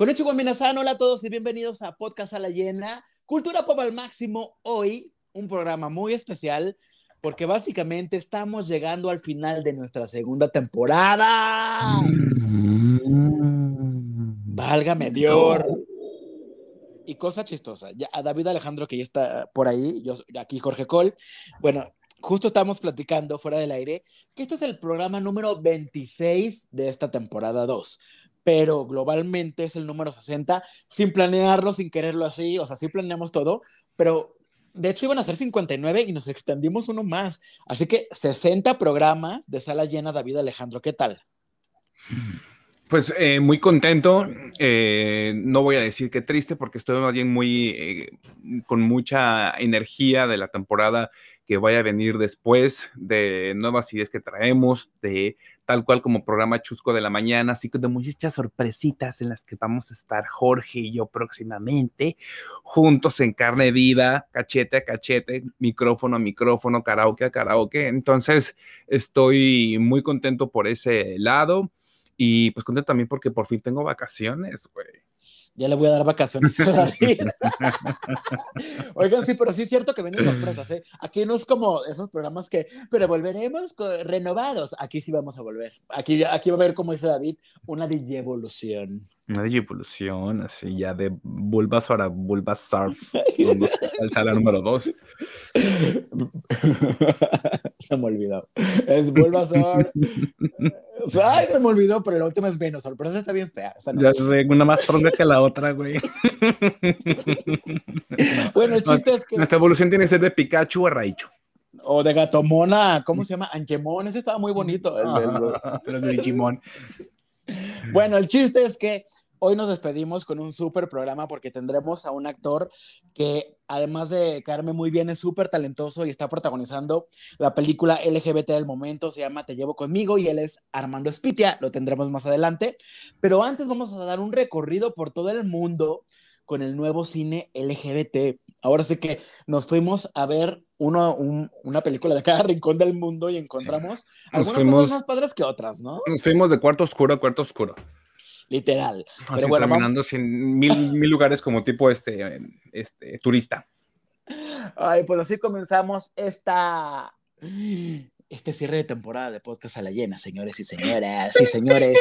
Con hecho hola a todos y bienvenidos a Podcast a la Llena, Cultura Pop al Máximo. Hoy, un programa muy especial porque básicamente estamos llegando al final de nuestra segunda temporada. Mm. Válgame Dios. Y cosa chistosa, ya, a David Alejandro que ya está por ahí, yo aquí Jorge Col. Bueno, justo estamos platicando fuera del aire que este es el programa número 26 de esta temporada 2 pero globalmente es el número 60, sin planearlo, sin quererlo así, o sea, sí planeamos todo, pero de hecho iban a ser 59 y nos extendimos uno más. Así que 60 programas de sala llena, David Alejandro, ¿qué tal? Pues eh, muy contento, eh, no voy a decir que triste porque estoy bien muy eh, con mucha energía de la temporada que vaya a venir después, de nuevas ideas que traemos, de tal cual como programa Chusco de la Mañana, así que de muchas sorpresitas en las que vamos a estar Jorge y yo próximamente, juntos en carne viva, cachete a cachete, micrófono a micrófono, karaoke a karaoke. Entonces, estoy muy contento por ese lado y pues contento también porque por fin tengo vacaciones, güey ya le voy a dar vacaciones a David. Oigan, sí, pero sí es cierto que vienen sorpresas, ¿eh? Aquí no es como esos programas que, pero volveremos renovados. Aquí sí vamos a volver. Aquí, aquí va a haber, como dice David, una digievolución. Una digievolución, así ya de Bulbasaur a Bulbasaur. el sala número 2. se me olvidó. Es Bulbasaur. Ay, se me olvidó, pero la última es Venusaur, pero esa está bien fea. Ya sé, una más tronca que la otra, güey. bueno, el chiste es que. Nuestra evolución tiene que ser de Pikachu a Raichu. O de Gatomona, ¿cómo se llama? Angemon, ese estaba muy bonito. El, de Digimon. Bueno, el chiste es que Hoy nos despedimos con un súper programa porque tendremos a un actor que, además de caerme muy bien, es súper talentoso y está protagonizando la película LGBT del momento. Se llama Te llevo conmigo y él es Armando Espitia. Lo tendremos más adelante. Pero antes vamos a dar un recorrido por todo el mundo con el nuevo cine LGBT. Ahora sí que nos fuimos a ver uno, una película de cada rincón del mundo y encontramos algunas cosas más padres que otras, ¿no? Nos fuimos de cuarto oscuro a cuarto oscuro literal. Pero bueno, caminando sin mil, mil lugares como tipo este, este turista. Ay, pues así comenzamos esta, este cierre de temporada de Podcast a la Llena, señores y señoras y señores.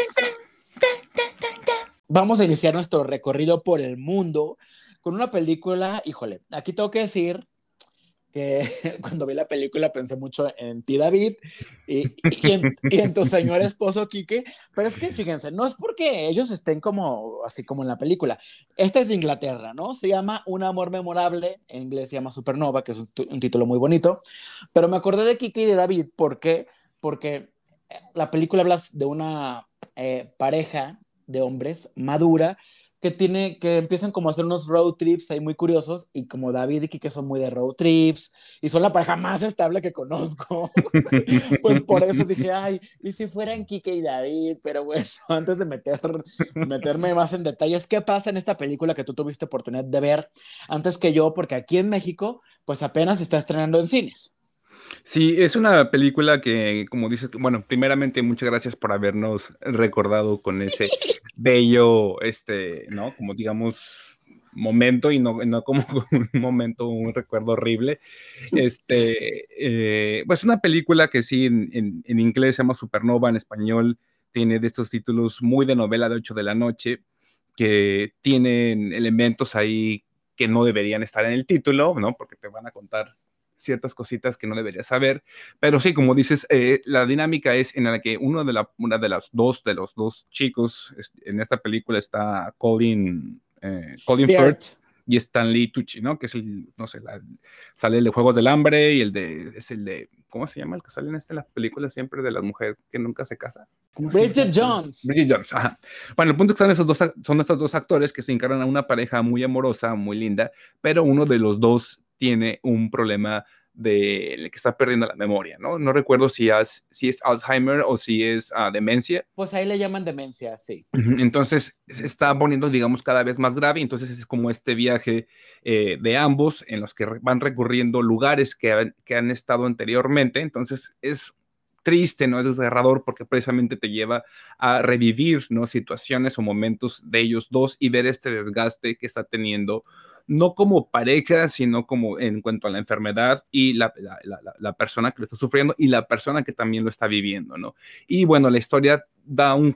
Vamos a iniciar nuestro recorrido por el mundo con una película, híjole, aquí tengo que decir que cuando vi la película pensé mucho en ti, David, y, en, tu señor esposo, Quique, pero es que fíjense, no es porque ellos estén como, así como en la película, esta es de Inglaterra, ¿no? Se llama Un amor memorable, en inglés se llama Supernova, que es un, título muy bonito, pero me acordé de Quique y de David, ¿por qué? Porque la película habla de una eh, pareja de hombres madura que tiene, que empiezan como a hacer unos road trips ahí muy curiosos, y como David y Kike son muy de road trips, y son la pareja más estable que conozco, pues por eso dije, ay, y si fueran Kike y David, pero bueno, antes de meter, meterme más en detalles, ¿qué pasa en esta película que tú tuviste oportunidad de ver antes que yo? Porque aquí en México, pues apenas se está estrenando en cines. Sí, es una película que, como dices, bueno, primeramente muchas gracias por habernos recordado con ese bello, este, ¿no? Como digamos, momento y no, no como un momento, un recuerdo horrible. Este, eh, pues una película que sí, en, en, inglés se llama Supernova, en español tiene de estos títulos muy de novela de 8 de la noche, que tienen elementos ahí que no deberían estar en el título, ¿no? Porque te van a contar ciertas cositas que no deberías saber, pero sí, como dices, eh, la dinámica es en la que uno de la, una de las dos de los dos chicos en esta película está Colin, eh, Colin Firth y Stanley Tucci, ¿no? Que es el, no sé, sale el de Juegos del Hambre y el de, es el de, ¿cómo se llama? El que sale en esta las películas siempre de la mujer que nunca se casa. Bridget Jones. Bridget Jones, ajá. Bueno, el punto es que son, esos dos, son estos dos actores que se encargan a una pareja muy amorosa, muy linda, pero uno de los dos tiene un problema de que está perdiendo la memoria, ¿no? No recuerdo si es, si es Alzheimer o si es ah, demencia. Pues ahí le llaman demencia, sí. Entonces se está poniendo, digamos, cada vez más grave. Entonces es como este viaje eh, de ambos en los que van recurriendo lugares que, que han estado anteriormente. Entonces es triste, ¿no? Es desgarrador porque precisamente te lleva a revivir, ¿no? Situaciones o momentos de ellos dos y ver este desgaste que está teniendo no como pareja, sino como en cuanto a la enfermedad y la, persona que lo está sufriendo y la persona que también lo está viviendo, ¿no? Y bueno, la historia da, un,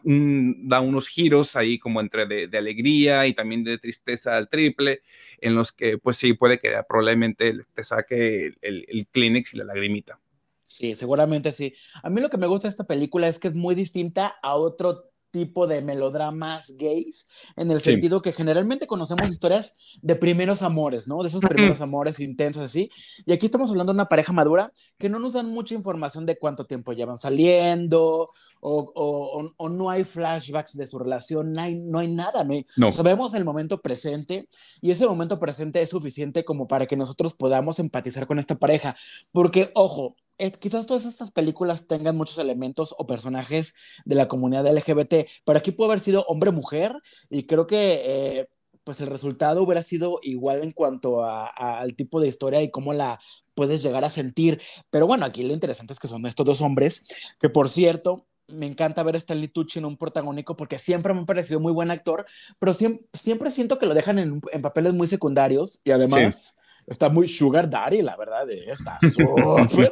da unos giros ahí como entre de, alegría y también de tristeza al triple, en los que pues sí, puede que probablemente te saque el, el Kleenex y la lagrimita. Sí, seguramente sí. A mí lo que me gusta de esta película es que es muy distinta a otro tipo de melodramas gays, en el sentido que generalmente conocemos historias de primeros amores, ¿no? De esos primeros amores intensos así. Y aquí estamos hablando de una pareja madura que no nos dan mucha información de cuánto tiempo llevan saliendo o, o, no hay flashbacks de su relación, no hay, no hay nada, no, hay, no. Sabemos el momento presente y ese momento presente es suficiente como para que nosotros podamos empatizar con esta pareja. Porque, ojo, quizás todas estas películas tengan muchos elementos o personajes de la comunidad LGBT, pero aquí puede haber sido hombre-mujer y creo que eh, pues el resultado hubiera sido igual en cuanto al tipo de historia y cómo la puedes llegar a sentir. Pero bueno, aquí lo interesante es que son estos dos hombres, que por cierto, me encanta ver a Stanley Tucci en un protagónico porque siempre me ha parecido muy buen actor, pero siempre, siempre siento que lo dejan en, en papeles muy secundarios y además está muy sugar daddy, la verdad, está súper.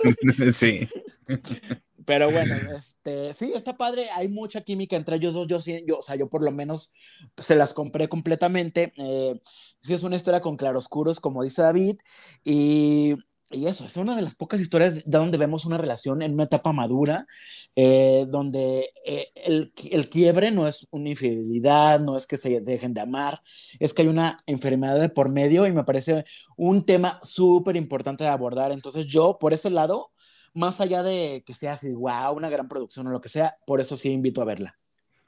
sí. Pero bueno, este, sí, está padre, hay mucha química entre ellos dos, yo, yo, o sea, yo por lo menos se las compré completamente. Eh, sí, es una historia con claroscuros, como dice David, y y eso, es una de las pocas historias de donde vemos una relación en una etapa madura, eh, donde eh, el, el, quiebre no es una infidelidad, no es que se dejen de amar, es que hay una enfermedad de por medio y me parece un tema súper importante de abordar. Entonces yo, por ese lado, más allá de que sea así, wow, una gran producción o lo que sea, por eso sí invito a verla.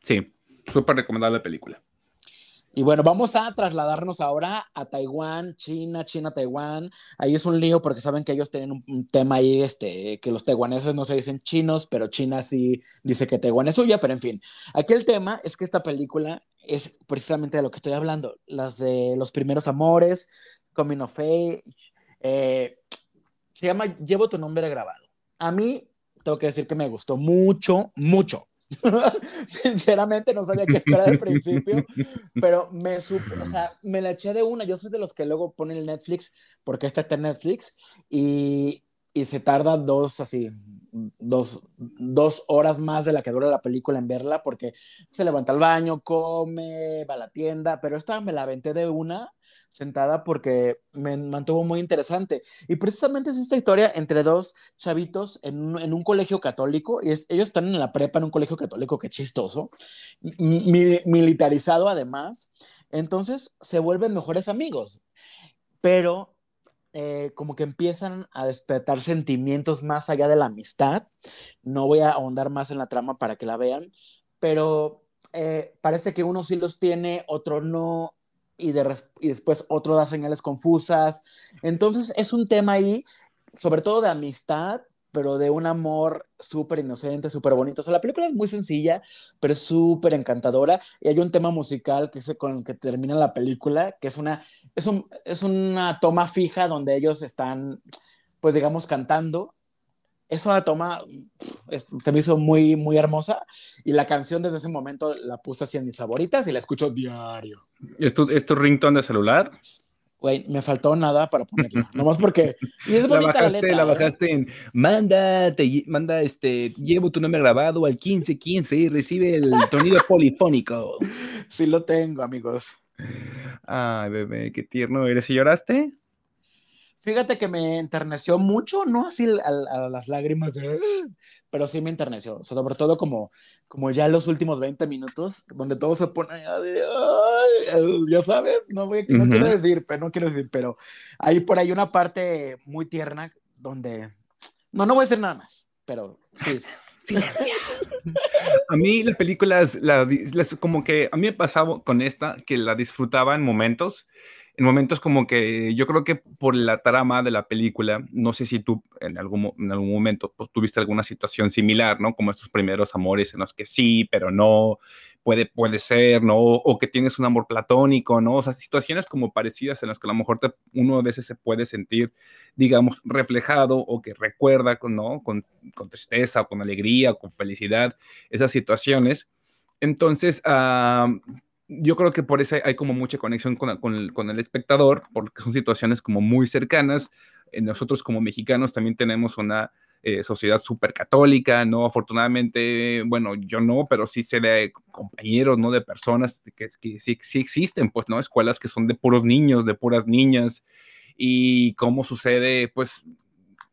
Sí, súper recomendable la película. Y bueno, vamos a trasladarnos ahora a Taiwán, China, China, Taiwán. Ahí es un lío porque saben que ellos tienen un, tema ahí, este, que los taiwaneses no se dicen chinos, pero China sí dice que Taiwán es suya, pero en fin. Aquí el tema es que esta película es precisamente de lo que estoy hablando, las de los primeros amores, Coming of Age. Eh, se llama Llevo tu nombre grabado. A mí, tengo que decir que me gustó mucho, mucho. Sinceramente no sabía qué esperar al principio, pero me, o sea, me la eché de una. Yo soy de los que luego ponen el Netflix porque esta está en Netflix y, y se tarda dos, así, dos, dos horas más de la que dura la película en verla porque se levanta al baño, come, va a la tienda, pero esta me la aventé de una sentada porque me mantuvo muy interesante. Y precisamente es esta historia entre dos chavitos en un, colegio católico, y ellos están en la prepa en un colegio católico, que chistoso, militarizado además, entonces se vuelven mejores amigos, pero eh, como que empiezan a despertar sentimientos más allá de la amistad. No voy a ahondar más en la trama para que la vean, pero eh, parece que uno sí los tiene, otro no, y, después otro da señales confusas. Entonces es un tema ahí, sobre todo de amistad, pero de un amor súper inocente, súper bonito. O sea, la película es muy sencilla, pero es súper encantadora. Y hay un tema musical que es con el que termina la película, que es una, es, un, es una toma fija donde ellos están, pues digamos, cantando esa toma se me hizo muy, muy hermosa y la canción desde ese momento la puse así en mis favoritas y la escucho diario. ¿Es es tu ringtone de celular? Güey, me faltó nada para ponerla. Nomás porque. Y es bonita la, bajaste, la, ¿eh? bajaste en. Manda, te, manda este. Llevo tu nombre grabado al 1515 y recibe el sonido polifónico. Sí, lo tengo, amigos. Ay, bebé, qué tierno eres. ¿Y lloraste? Fíjate que me enterneció mucho, no así a, las lágrimas, pero sí me enterneció, sobre todo como, como ya los últimos 20 minutos, donde todo se pone ya sabes, no, voy, no quiero decir, pero no quiero decir, pero hay por ahí una parte muy tierna donde, no, no voy a decir nada más, pero sí. A mí las películas, la, como que a mí me pasaba con esta, que la disfrutaba en momentos, en momentos como que yo creo que por la trama de la película, no sé si tú en algún, en algún momento pues, tuviste alguna situación similar, ¿no? Como estos primeros amores en los que sí, pero no, puede, puede ser, ¿no? O, que tienes un amor platónico, ¿no? O sea, situaciones como parecidas en las que a lo mejor uno a veces se puede sentir, digamos, reflejado o que recuerda, ¿no? Con, con tristeza, o con alegría, con felicidad, esas situaciones. Entonces, ah, yo creo que por eso hay como mucha conexión con, con, el, espectador, porque son situaciones como muy cercanas. Eh, nosotros como mexicanos también tenemos una eh, sociedad súper católica, ¿no? Afortunadamente, bueno, yo no, pero sí sé de compañeros, ¿no? De personas que, que sí, sí, existen, pues, ¿no? Escuelas que son de puros niños, de puras niñas, y cómo sucede, pues,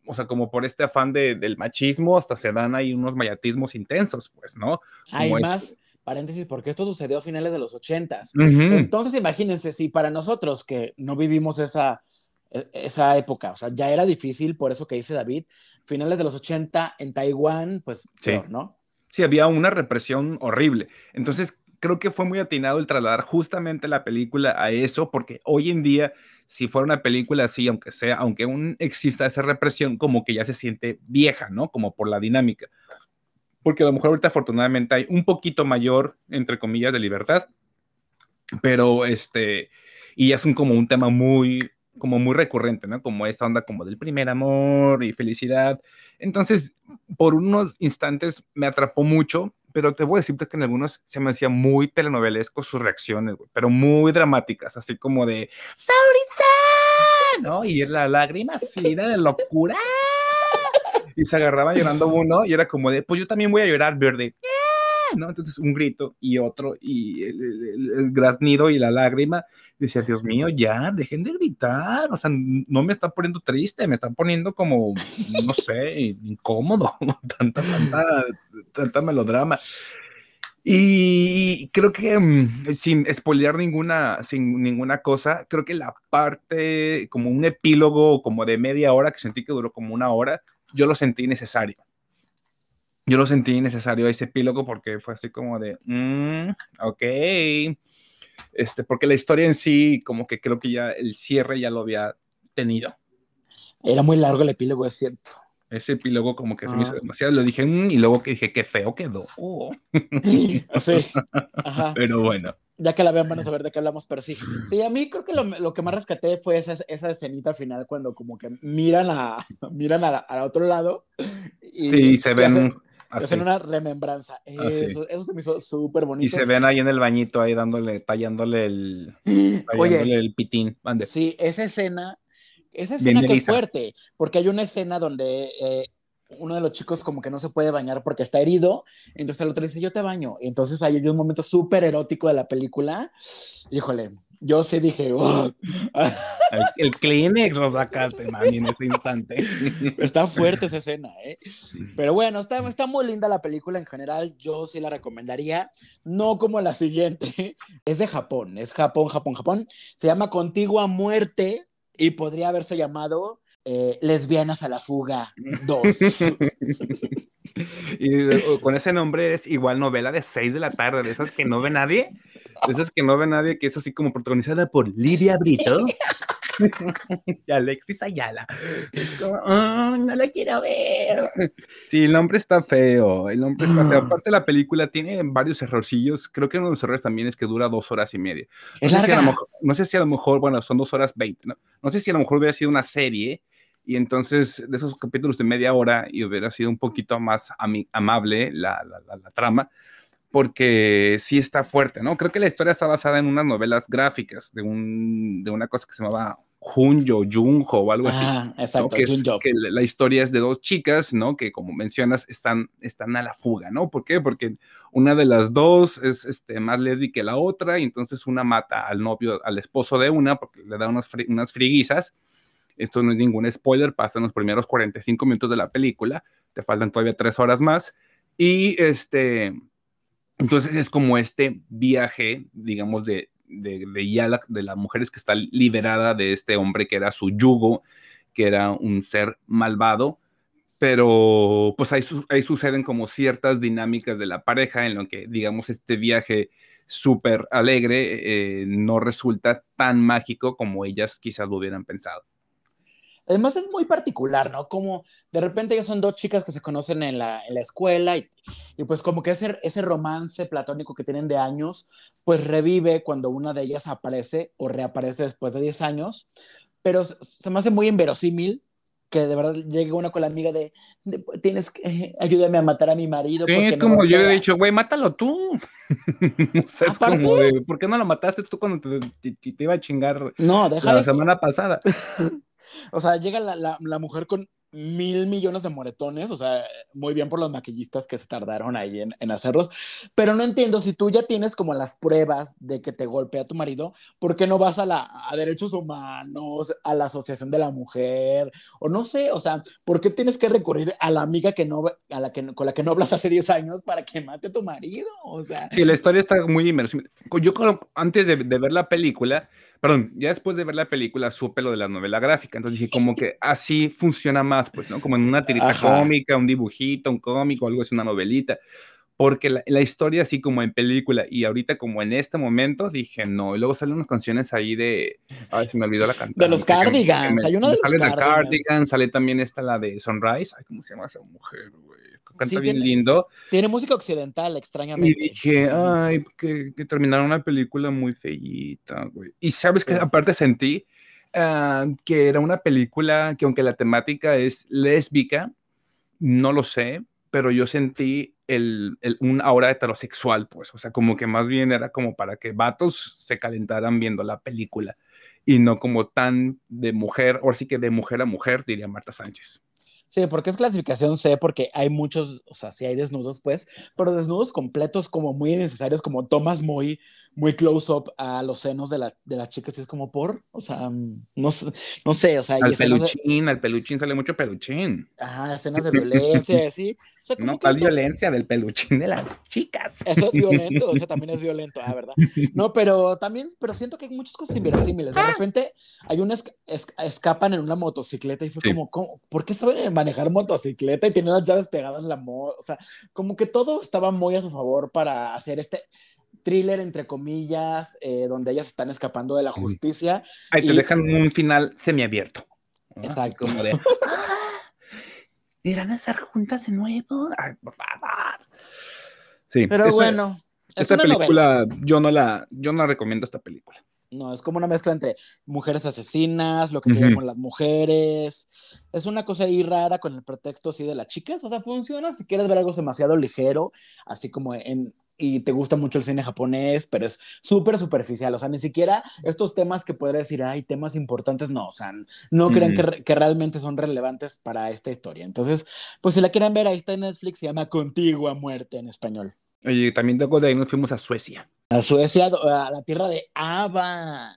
o sea, como por este afán de, del machismo, hasta se dan ahí unos mayatismos intensos, pues, ¿no? Hay más paréntesis, porque esto sucedió a finales de los ochentas. Entonces, imagínense, si para nosotros que no vivimos esa, esa época, o sea, ya era difícil, por eso que dice David, finales de los 80 en Taiwán, pues, sí. ¿no? Sí, había una represión horrible. Entonces, creo que fue muy atinado el trasladar justamente la película a eso, porque hoy en día, si fuera una película así, aunque sea, aunque aún exista esa represión, como que ya se siente vieja, ¿no? Como por la dinámica porque a lo mejor ahorita afortunadamente hay un poquito mayor, entre comillas, de libertad, pero este, y es un, como un tema muy, como muy recurrente, ¿no? Como esta onda como del primer amor y felicidad. Entonces, por unos instantes me atrapó mucho, pero te voy a decirte que en algunos se me hacía muy telenovelesco sus reacciones, pero muy dramáticas, así como de ¡Saurisa! ¿no? Y la lágrima así de locura y se agarraba llorando uno y era como de, pues yo también voy a llorar, verde. ¿No? Entonces un grito y otro y el, graznido y la lágrima. Decía, Dios mío, ya, dejen de gritar, o sea, no me está poniendo triste, me están poniendo como, no sé, incómodo, tanta, tanta, tanta melodrama. Y creo que mm, sin spoilear ninguna, sin ninguna cosa, creo que la parte, como un epílogo como de media hora, que sentí que duró como una hora, yo lo sentí necesario. Yo lo sentí necesario ese epílogo porque fue así como de, mm, ok, este, porque la historia en sí, como que creo que ya el cierre ya lo había tenido. Era muy largo el epílogo, es cierto. Ese epílogo como que se me hizo demasiado, lo dije, mm", y luego que dije, qué feo quedó. Sí, Ajá. Pero bueno ya que la vean van a saber de qué hablamos, pero sí. Sí, a mí creo que lo, lo que más rescaté fue esa, esa escenita al final cuando como que miran a miran al otro lado y sí, se ven hacen, una remembranza. Eso, eso, se me hizo súper bonito. Y se ven ahí en el bañito ahí dándole, tallándole el, tallándole el pitín. Sí, esa escena, esa escena que es fuerte, porque hay una escena donde eh, uno de los chicos como que no se puede bañar porque está herido, entonces el otro dice, yo te baño. Entonces hay un momento súper erótico de la película. Híjole, yo sí dije, oh". el, el, Kleenex lo sacaste, mami, en ese instante. Está fuerte esa escena, ¿eh? Pero bueno, está, está muy linda la película en general, yo sí la recomendaría, no como la siguiente, es de Japón, es Japón, Japón, Japón, se llama Contigua Muerte y podría haberse llamado eh, lesbianas a la fuga 2. y con ese nombre es igual novela de 6 de la tarde, de esas que no ve nadie, de esas que no ve nadie, que es así como protagonizada por Lidia Brito. y Alexis Ayala. Es como, no la quiero ver. Sí, el nombre está feo. El nombre está feo. Aparte, la película tiene varios errorcillos. Creo que uno de los errores también es que dura dos horas y media. No, sé si, a lo mejor, no sé si a lo mejor, bueno, son dos horas veinte. ¿no? no sé si a lo mejor hubiera sido una serie y entonces de esos capítulos de media hora y hubiera sido un poquito más amable la, la, trama, porque sí está fuerte, ¿no? Creo que la historia está basada en unas novelas gráficas de, un, de una cosa que se llamaba Junjo, Junjo o algo así. exacto, que, la historia es de dos chicas, ¿no? Que como mencionas, están, están a la fuga, ¿no? ¿Por qué? Porque una de las dos es este, más lesbi que la otra y entonces una mata al novio, al esposo de una porque le da unas, unas friguizas esto no es ningún spoiler, pasan los primeros 45 minutos de la película, te faltan todavía tres horas más. Y este, entonces es como este viaje, digamos, de, de, de ya de las mujeres que está liberada de este hombre que era su yugo, que era un ser malvado, pero pues ahí, ahí suceden como ciertas dinámicas de la pareja en lo que, digamos, este viaje súper alegre eh, no resulta tan mágico como ellas quizás lo hubieran pensado. Además es muy particular, ¿no? Como de repente ya son dos chicas que se conocen en la, en la escuela y, y, pues como que ese, ese romance platónico que tienen de años, pues revive cuando una de ellas aparece o reaparece después de 10 años, pero se me hace muy inverosímil que de verdad llegue una con la amiga de, tienes que ayúdame a matar a mi marido. Sí, es como yo he dicho, güey, mátalo tú. o sea, es como de, ¿por qué no lo mataste tú cuando te, te, iba a chingar no, deja la semana pasada? o sea, llega la, la, mujer con mil millones de moretones, o sea, muy bien por los maquillistas que se tardaron ahí en, en, hacerlos, pero no entiendo, si tú ya tienes como las pruebas de que te golpea tu marido, ¿por qué no vas a, la, a derechos humanos, a la asociación de la mujer, o no sé, o sea, ¿por qué tienes que recurrir a la amiga que no, a la que, con la que no hablas hace 10 años para que mate a tu marido? O sea... Sí, la historia está muy inmersiva. Yo antes de, de ver la película, perdón, ya después de ver la película supe lo de la novela gráfica, entonces dije como que así funciona más, pues, ¿no? Como en una tirita cómica, un dibujito, un cómico, algo es una novelita, porque la, la, historia así como en película y ahorita como en este momento dije no, y luego salen unas canciones ahí de, ay, se me olvidó la canción. De los Cardigans, hay una de los sale Cardigans. Cardigan, sale también esta la de Sunrise, ay, ¿cómo se llama esa mujer, güey? Canta sí, bien tiene, lindo. Tiene música occidental, extrañamente. Y dije, ay, que, que terminaron una película muy feíta, güey. Y sabes que aparte sentí uh, que era una película que aunque la temática es lésbica, no lo sé, pero yo sentí el, un aura heterosexual, pues, o sea, como que más bien era como para que vatos se calentaran viendo la película y no como tan de mujer, o sí que de mujer a mujer, diría Marta Sánchez. Sí, porque es clasificación C, porque hay muchos, o sea, sí hay desnudos, pues, pero desnudos completos como muy necesarios, como tomas muy, muy close-up a los senos de, la, de las chicas, y es como por, o sea, no, no sé, o sea... Al peluchín, de... al peluchín sale mucho peluchín. Ajá, escenas de violencia, así. O sea, no, tal violencia del peluchín de las chicas. Eso es violento, eso también es violento, ah, ¿verdad? No, pero también, pero siento que hay muchas cosas inverosímiles. De repente hay unas es, escapan en una motocicleta y fue sí. como, ¿cómo? ¿por qué saben manejar motocicleta y tienen las llaves pegadas en la moto? O sea, como que todo estaba muy a su favor para hacer este thriller, entre comillas, eh, donde ellas están escapando de la justicia. Ahí y... te dejan un final semiabierto. Exacto. Como de, ¿Irán a estar juntas de nuevo? Ay, por favor. Sí. Pero esta, bueno. Esta película, novela. yo no la, yo no recomiendo esta película. No, es como una mezcla entre mujeres asesinas, lo que uh -huh. las mujeres. Es una cosa ahí rara con el pretexto así de las chicas. O sea, funciona si quieres ver algo demasiado ligero, así como en, y te gusta mucho el cine japonés, pero es súper superficial, o sea, ni siquiera estos temas que podría decir, hay temas importantes, no, o sea, no mm. creen que, que, realmente son relevantes para esta historia. Entonces, pues si la quieren ver, ahí está en Netflix, se llama Contigo a Muerte en español. Oye, también luego de ahí nos fuimos a Suecia. A Suecia, a la tierra de Ava.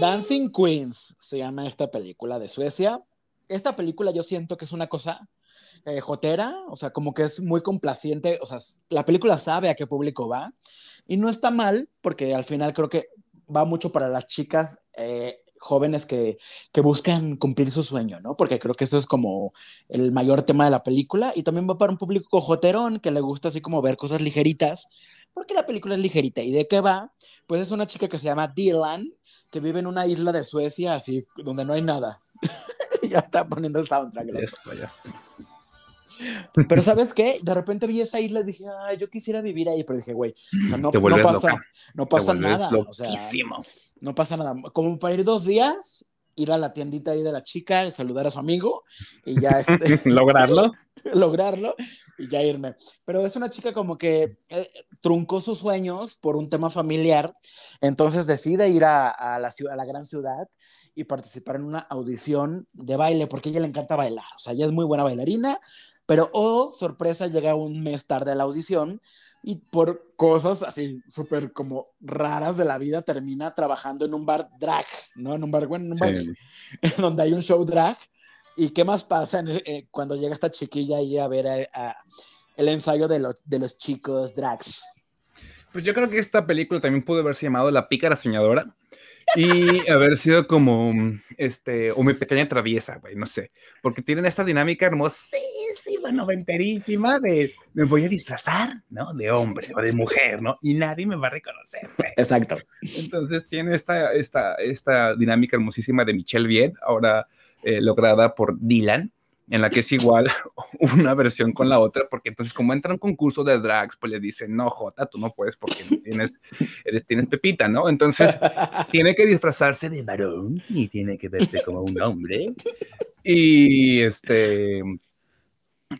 Dancing Queens se llama esta película de Suecia esta película yo siento que es una cosa eh, jotera, o sea, como que es muy complaciente, o sea, la película sabe a qué público va y no está mal porque al final creo que va mucho para las chicas eh, jóvenes que, que, buscan cumplir su sueño, ¿no? Porque creo que eso es como el mayor tema de la película y también va para un público joterón que le gusta así como ver cosas ligeritas, porque la película es ligerita. ¿Y de qué va? Pues es una chica que se llama Dylan, que vive en una isla de Suecia, así, donde no hay nada. ya está poniendo el soundtrack. Ya está, ya está. Pero ¿sabes qué? De repente vi esa isla y dije, ay, yo quisiera vivir ahí, pero dije, güey, o sea, no, no, pasa, no pasa nada. O sea, no pasa nada. Como para ir dos días, ir a la tiendita ahí de la chica, saludar a su amigo y ya este, lograrlo. lograrlo y ya irme. Pero es una chica como que eh, truncó sus sueños por un tema familiar, entonces decide ir a, a, la, ciudad, a la gran ciudad y participar en una audición de baile, porque a ella le encanta bailar. O sea, ella es muy buena bailarina, pero, oh, sorpresa, llega un mes tarde a la audición y por cosas así súper como raras de la vida termina trabajando en un bar drag, ¿no? En un bar, bueno, en un bar sí. donde hay un show drag. ¿Y qué más pasa en, eh, cuando llega esta chiquilla ahí a ver a, a el ensayo de, lo, de los chicos drags? Pues yo creo que esta película también pudo haberse llamado La pícara soñadora y haber sido como, este, o mi pequeña traviesa, güey, no sé, porque tienen esta dinámica hermosísima noventerísima, de me voy a disfrazar, ¿no? De hombre o de mujer, ¿no? Y nadie me va a reconocer. Exacto. Entonces tiene esta, esta, esta dinámica hermosísima de Michelle Viet, ahora eh, lograda por Dylan, en la que es igual una versión con la otra, porque entonces como entra un concurso de drags, pues le dicen, no, Jota, tú no puedes porque tienes, tienes pepita, ¿no? Entonces tiene que disfrazarse de varón y tiene que verse como un hombre. Y este...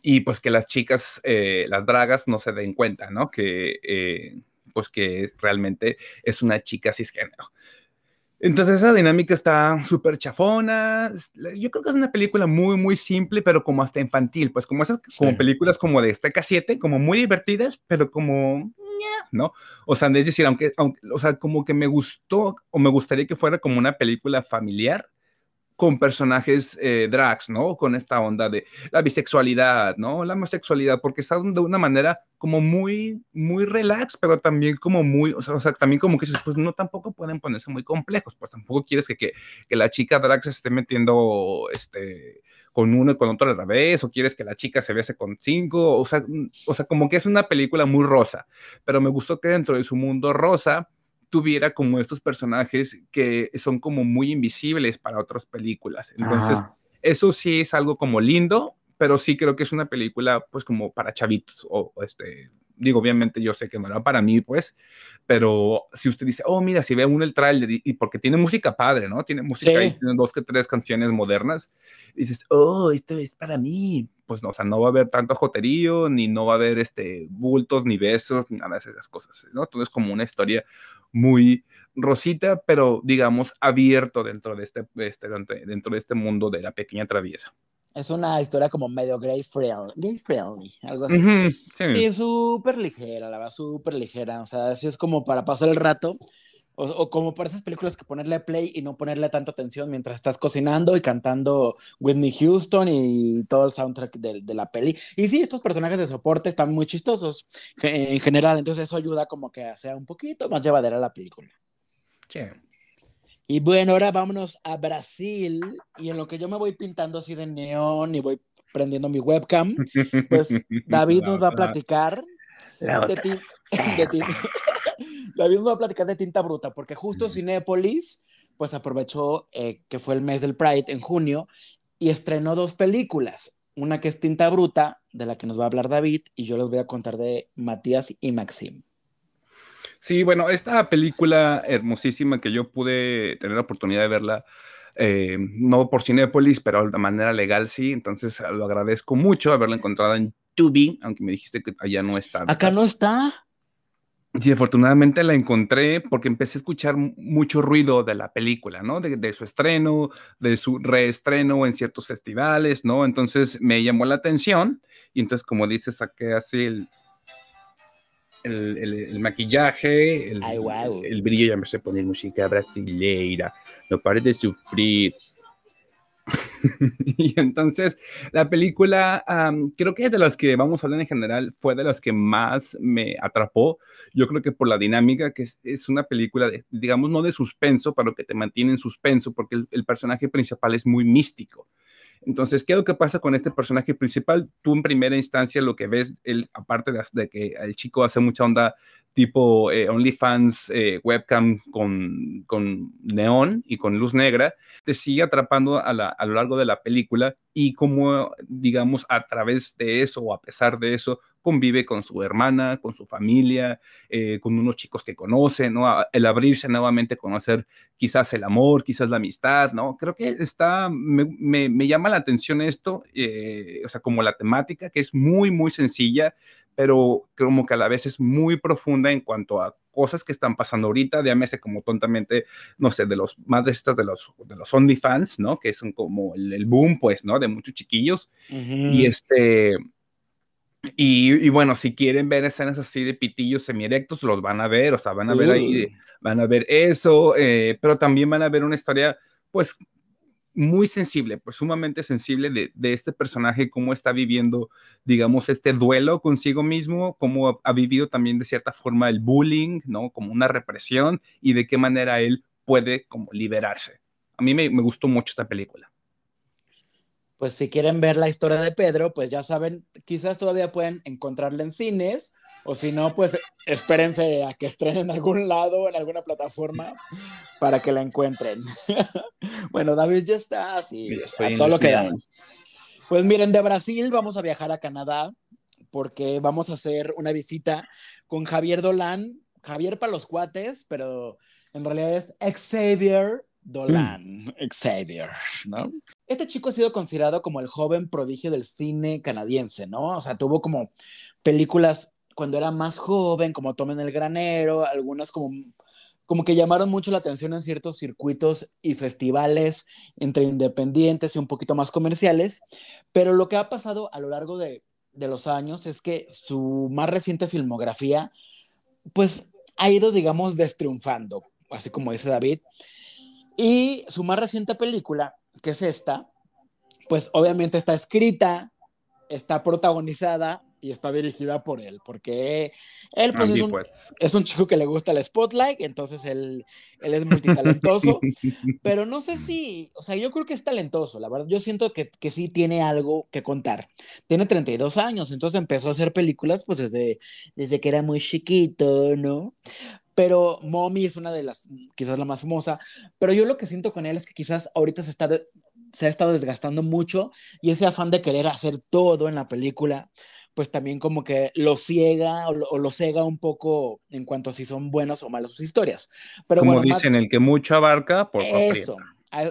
Y pues que las chicas, eh, las dragas, no se den cuenta, ¿no? Que, eh, pues que realmente es una chica cisgénero. Entonces esa dinámica está súper chafona. Yo creo que es una película muy, muy simple, pero como hasta infantil, pues como esas como películas como de Azteca 7, como muy divertidas, pero como, ¿no? O sea, es decir, aunque, aunque, o sea, como que me gustó o me gustaría que fuera como una película familiar, con personajes eh, drags, ¿no? Con esta onda de la bisexualidad, ¿no? La homosexualidad, porque está de una manera como muy, muy relax, pero también como muy, o sea, o sea, también como que pues no tampoco pueden ponerse muy complejos, pues tampoco quieres que, que, que la chica drag se esté metiendo, este, con uno y con otro a la vez, o quieres que la chica se bese con cinco, o sea, o sea, como que es una película muy rosa, pero me gustó que dentro de su mundo rosa, tuviera como estos personajes que son como muy invisibles para otras películas. Entonces, eso sí es algo como lindo, pero sí creo que es una película pues como para chavitos o, este digo, obviamente yo sé que no era para mí, pues, pero si usted dice, oh, mira, si ve uno el trailer y, porque tiene música padre, ¿no? Tiene música y tiene dos que tres canciones modernas, dices, oh, esto es para mí, pues no, o sea, no va a haber tanto joterío, ni no va a haber este bultos, ni besos, ni nada de esas cosas, ¿no? Entonces, como una historia muy rosita, pero digamos abierto dentro de este, este, dentro de este mundo de la pequeña traviesa. Es una historia como medio gay friendly, gay friendly algo así. sí, súper ligera, la verdad, súper ligera. O sea, así es como para pasar el rato. O, como para esas películas que ponerle play y no ponerle tanta atención mientras estás cocinando y cantando Whitney Houston y todo el soundtrack de, de, la peli. Y sí, estos personajes de soporte están muy chistosos en general, entonces eso ayuda como que a sea un poquito más llevadera la película. Sí. Y bueno, ahora vámonos a Brasil y en lo que yo me voy pintando así de neón y voy prendiendo mi webcam, pues David nos va a platicar de, David nos va a platicar de tinta bruta, porque justo Cinépolis pues aprovechó eh, que fue el mes del Pride en junio y estrenó dos películas. Una que es Tinta Bruta, de la que nos va a hablar David, y yo les voy a contar de Matías y Maxim. Sí, bueno, esta película hermosísima que yo pude tener la oportunidad de verla, eh, no por Cinépolis, pero de manera legal sí, entonces lo agradezco mucho haberla encontrado en Tubi, aunque me dijiste que allá no está. ¿Acá no está? Sí, afortunadamente la encontré porque empecé a escuchar mucho ruido de la película, ¿no? De, su estreno, de su reestreno en ciertos festivales, ¿no? Entonces me llamó la atención y entonces, como dices, saqué así el, el, maquillaje, el, el, brillo, ya me sé poner música brasileira, no pare de sufrir. y entonces la película, creo que de las que vamos a hablar en general, fue de las que más me atrapó. Yo creo que por la dinámica, que es, una película, de, digamos, no de suspenso, pero que te mantiene en suspenso, porque el, personaje principal es muy místico. Entonces, ¿qué es lo que pasa con este personaje principal? Tú en primera instancia lo que ves, él, aparte de, que el chico hace mucha onda tipo eh, OnlyFans eh, webcam con, con neón y con luz negra, te sigue atrapando a, lo largo de la película y como, digamos, a través de eso o a pesar de eso, convive con su hermana, con su familia, eh, con unos chicos que conoce, ¿no? El abrirse nuevamente, conocer quizás el amor, quizás la amistad, ¿no? Creo que está, me, me, llama la atención esto, o sea, como la temática, que es muy, muy sencilla, pero como que a la vez es muy profunda en cuanto a cosas que están pasando ahorita, llámese como tontamente, no sé, de los más de estas de los, de los OnlyFans, ¿no? Que son como el, boom, pues, ¿no? De muchos chiquillos. Y este, y, bueno, si quieren ver escenas así de pitillos semierectos, los van a ver, o sea, van a ver ahí, van a ver eso, eh, pero también van a ver una historia, pues, muy sensible, pues sumamente sensible de, este personaje, cómo está viviendo, digamos, este duelo consigo mismo, cómo ha, vivido también de cierta forma el bullying, ¿no? Como una represión y de qué manera él puede como liberarse. A mí me, gustó mucho esta película. Pues si quieren ver la historia de Pedro, pues ya saben, quizás todavía pueden encontrarla en cines, o si no, pues espérense a que estrenen en algún lado, en alguna plataforma, para que la encuentren. bueno, David ya está así, a todo lo que dan. Pues miren, de Brasil vamos a viajar a Canadá porque vamos a hacer una visita con Javier Dolan, Javier para los cuates, pero en realidad es Xavier Dolan, mm. Xavier, ¿no? Este chico ha sido considerado como el joven prodigio del cine canadiense, ¿no? O sea, tuvo como películas cuando era más joven, como Tomen el Granero, algunas como, como que llamaron mucho la atención en ciertos circuitos y festivales entre independientes y un poquito más comerciales, pero lo que ha pasado a lo largo de, de los años es que su más reciente filmografía, pues ha ido, digamos, destriunfando, así como dice David. Y su más reciente película, que es esta, pues obviamente está escrita, está protagonizada y está dirigida por él, porque él pues, es, un, pues. es, un, chico que le gusta el spotlight, entonces él, él es multitalentoso, pero no sé si, o sea, yo creo que es talentoso, la verdad, yo siento que, que sí tiene algo que contar. Tiene 32 años, entonces empezó a hacer películas pues desde, desde que era muy chiquito, ¿no? Pero Mommy es una de las, quizás la más famosa, pero yo lo que siento con él es que quizás ahorita se está se ha estado desgastando mucho y ese afán de querer hacer todo en la película, pues también como que lo ciega o lo, cega un poco en cuanto a si son buenas o malas sus historias. Pero como dicen, el que mucho abarca, por Eso,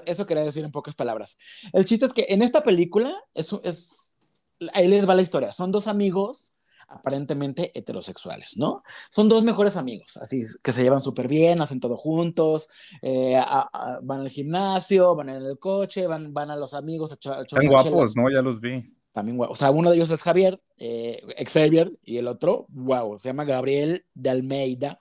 eso quería decir en pocas palabras. El chiste es que en esta película, es, es, ahí les va la historia, son dos amigos aparentemente heterosexuales, ¿no? Son dos mejores amigos, así que se llevan súper bien, hacen todo juntos, eh, van al gimnasio, van en el coche, van, van a los amigos a Están guapos, ¿no? Ya los vi. También guapos. O sea, uno de ellos es Javier, eh, Xavier, y el otro, wow, se llama Gabriel de Almeida.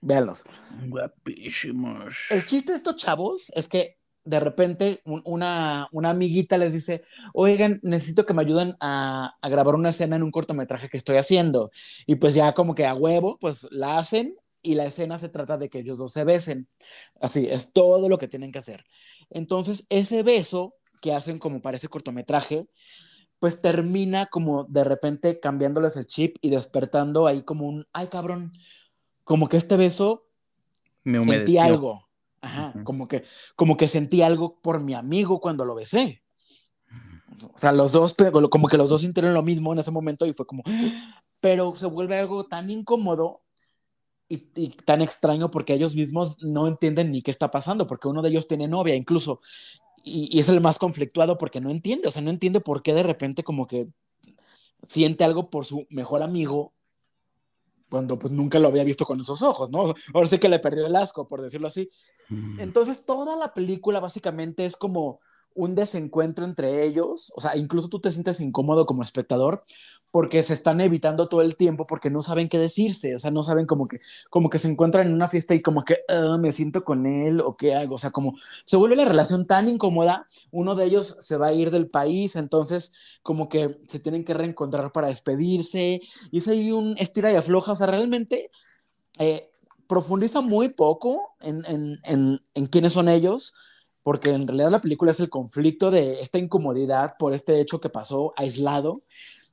Véanlos. Guapísimos. El chiste de estos chavos es que de repente una, una, amiguita les dice, oigan, necesito que me ayuden a, a, grabar una escena en un cortometraje que estoy haciendo. Y pues ya como que a huevo, pues la hacen y la escena se trata de que ellos dos se besen. Así, es todo lo que tienen que hacer. Entonces, ese beso que hacen como para ese cortometraje, pues termina como de repente cambiándoles el chip y despertando ahí como un, ay cabrón, como que este beso me sentí algo Ajá, como que, como que sentí algo por mi amigo cuando lo besé. O sea, los dos, como que los dos sintieron lo mismo en ese momento y fue como, pero se vuelve algo tan incómodo y, y, tan extraño porque ellos mismos no entienden ni qué está pasando, porque uno de ellos tiene novia incluso, y, y, es el más conflictuado porque no entiende, o sea, no entiende por qué de repente como que siente algo por su mejor amigo cuando pues nunca lo había visto con esos ojos, ¿no? Ahora sí que le perdió el asco, por decirlo así. Mm. Entonces, toda la película básicamente es como un desencuentro entre ellos, o sea, incluso tú te sientes incómodo como espectador porque se están evitando todo el tiempo porque no saben qué decirse, o sea, no saben como que como que se encuentran en una fiesta y como que ah, me siento con él o qué hago, o sea, como se vuelve la relación tan incómoda, uno de ellos se va a ir del país, entonces como que se tienen que reencontrar para despedirse y es ahí un estira y afloja, o sea, realmente eh, profundiza muy poco en, en, en, en quiénes son ellos, porque en realidad la película es el conflicto de esta incomodidad por este hecho que pasó aislado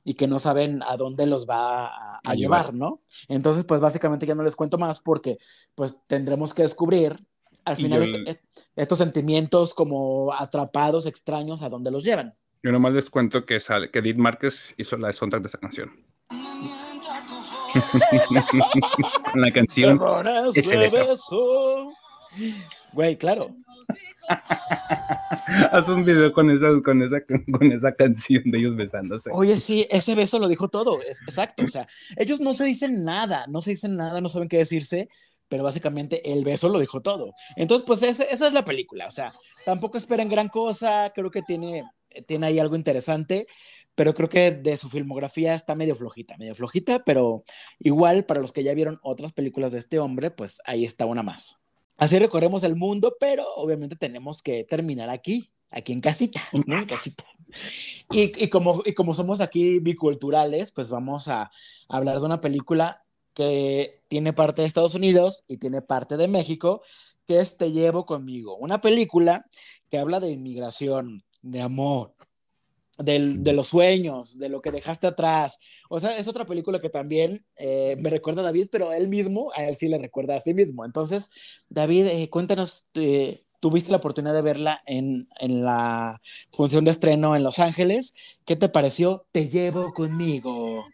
y que no saben a dónde los va a, llevar, ¿no? Entonces, pues básicamente ya no les cuento más porque pues tendremos que descubrir al final estos sentimientos como atrapados, extraños, a dónde los llevan. Yo nomás les cuento que, sale, que Edith Márquez hizo la soundtrack de esa canción. la canción es Güey, claro. Haz un video con esa, con, esa, con esa canción de ellos besándose. Oye, sí, ese beso lo dijo todo, exacto. O sea, ellos no se dicen nada, no se dicen nada, no saben qué decirse, pero básicamente el beso lo dijo todo. Entonces, pues esa es la película. O sea, tampoco esperen gran cosa, creo que tiene, tiene ahí algo interesante, pero creo que de su filmografía está medio flojita, medio flojita, pero igual para los que ya vieron otras películas de este hombre, pues ahí está una más. Así recorremos el mundo, pero obviamente tenemos que terminar aquí, aquí en casita, ¿no? En casita. Y, como, y como somos aquí biculturales, pues vamos a, hablar de una película que tiene parte de Estados Unidos y tiene parte de México, que es Te llevo conmigo, una película que habla de inmigración, de amor, de los sueños, de lo que dejaste atrás. O sea, es otra película que también eh, me recuerda a David, pero él mismo, a él sí le recuerda a sí mismo. Entonces, David, eh, cuéntanos, eh, tuviste la oportunidad de verla en, en, la función de estreno en Los Ángeles. ¿Qué te pareció? Te llevo conmigo.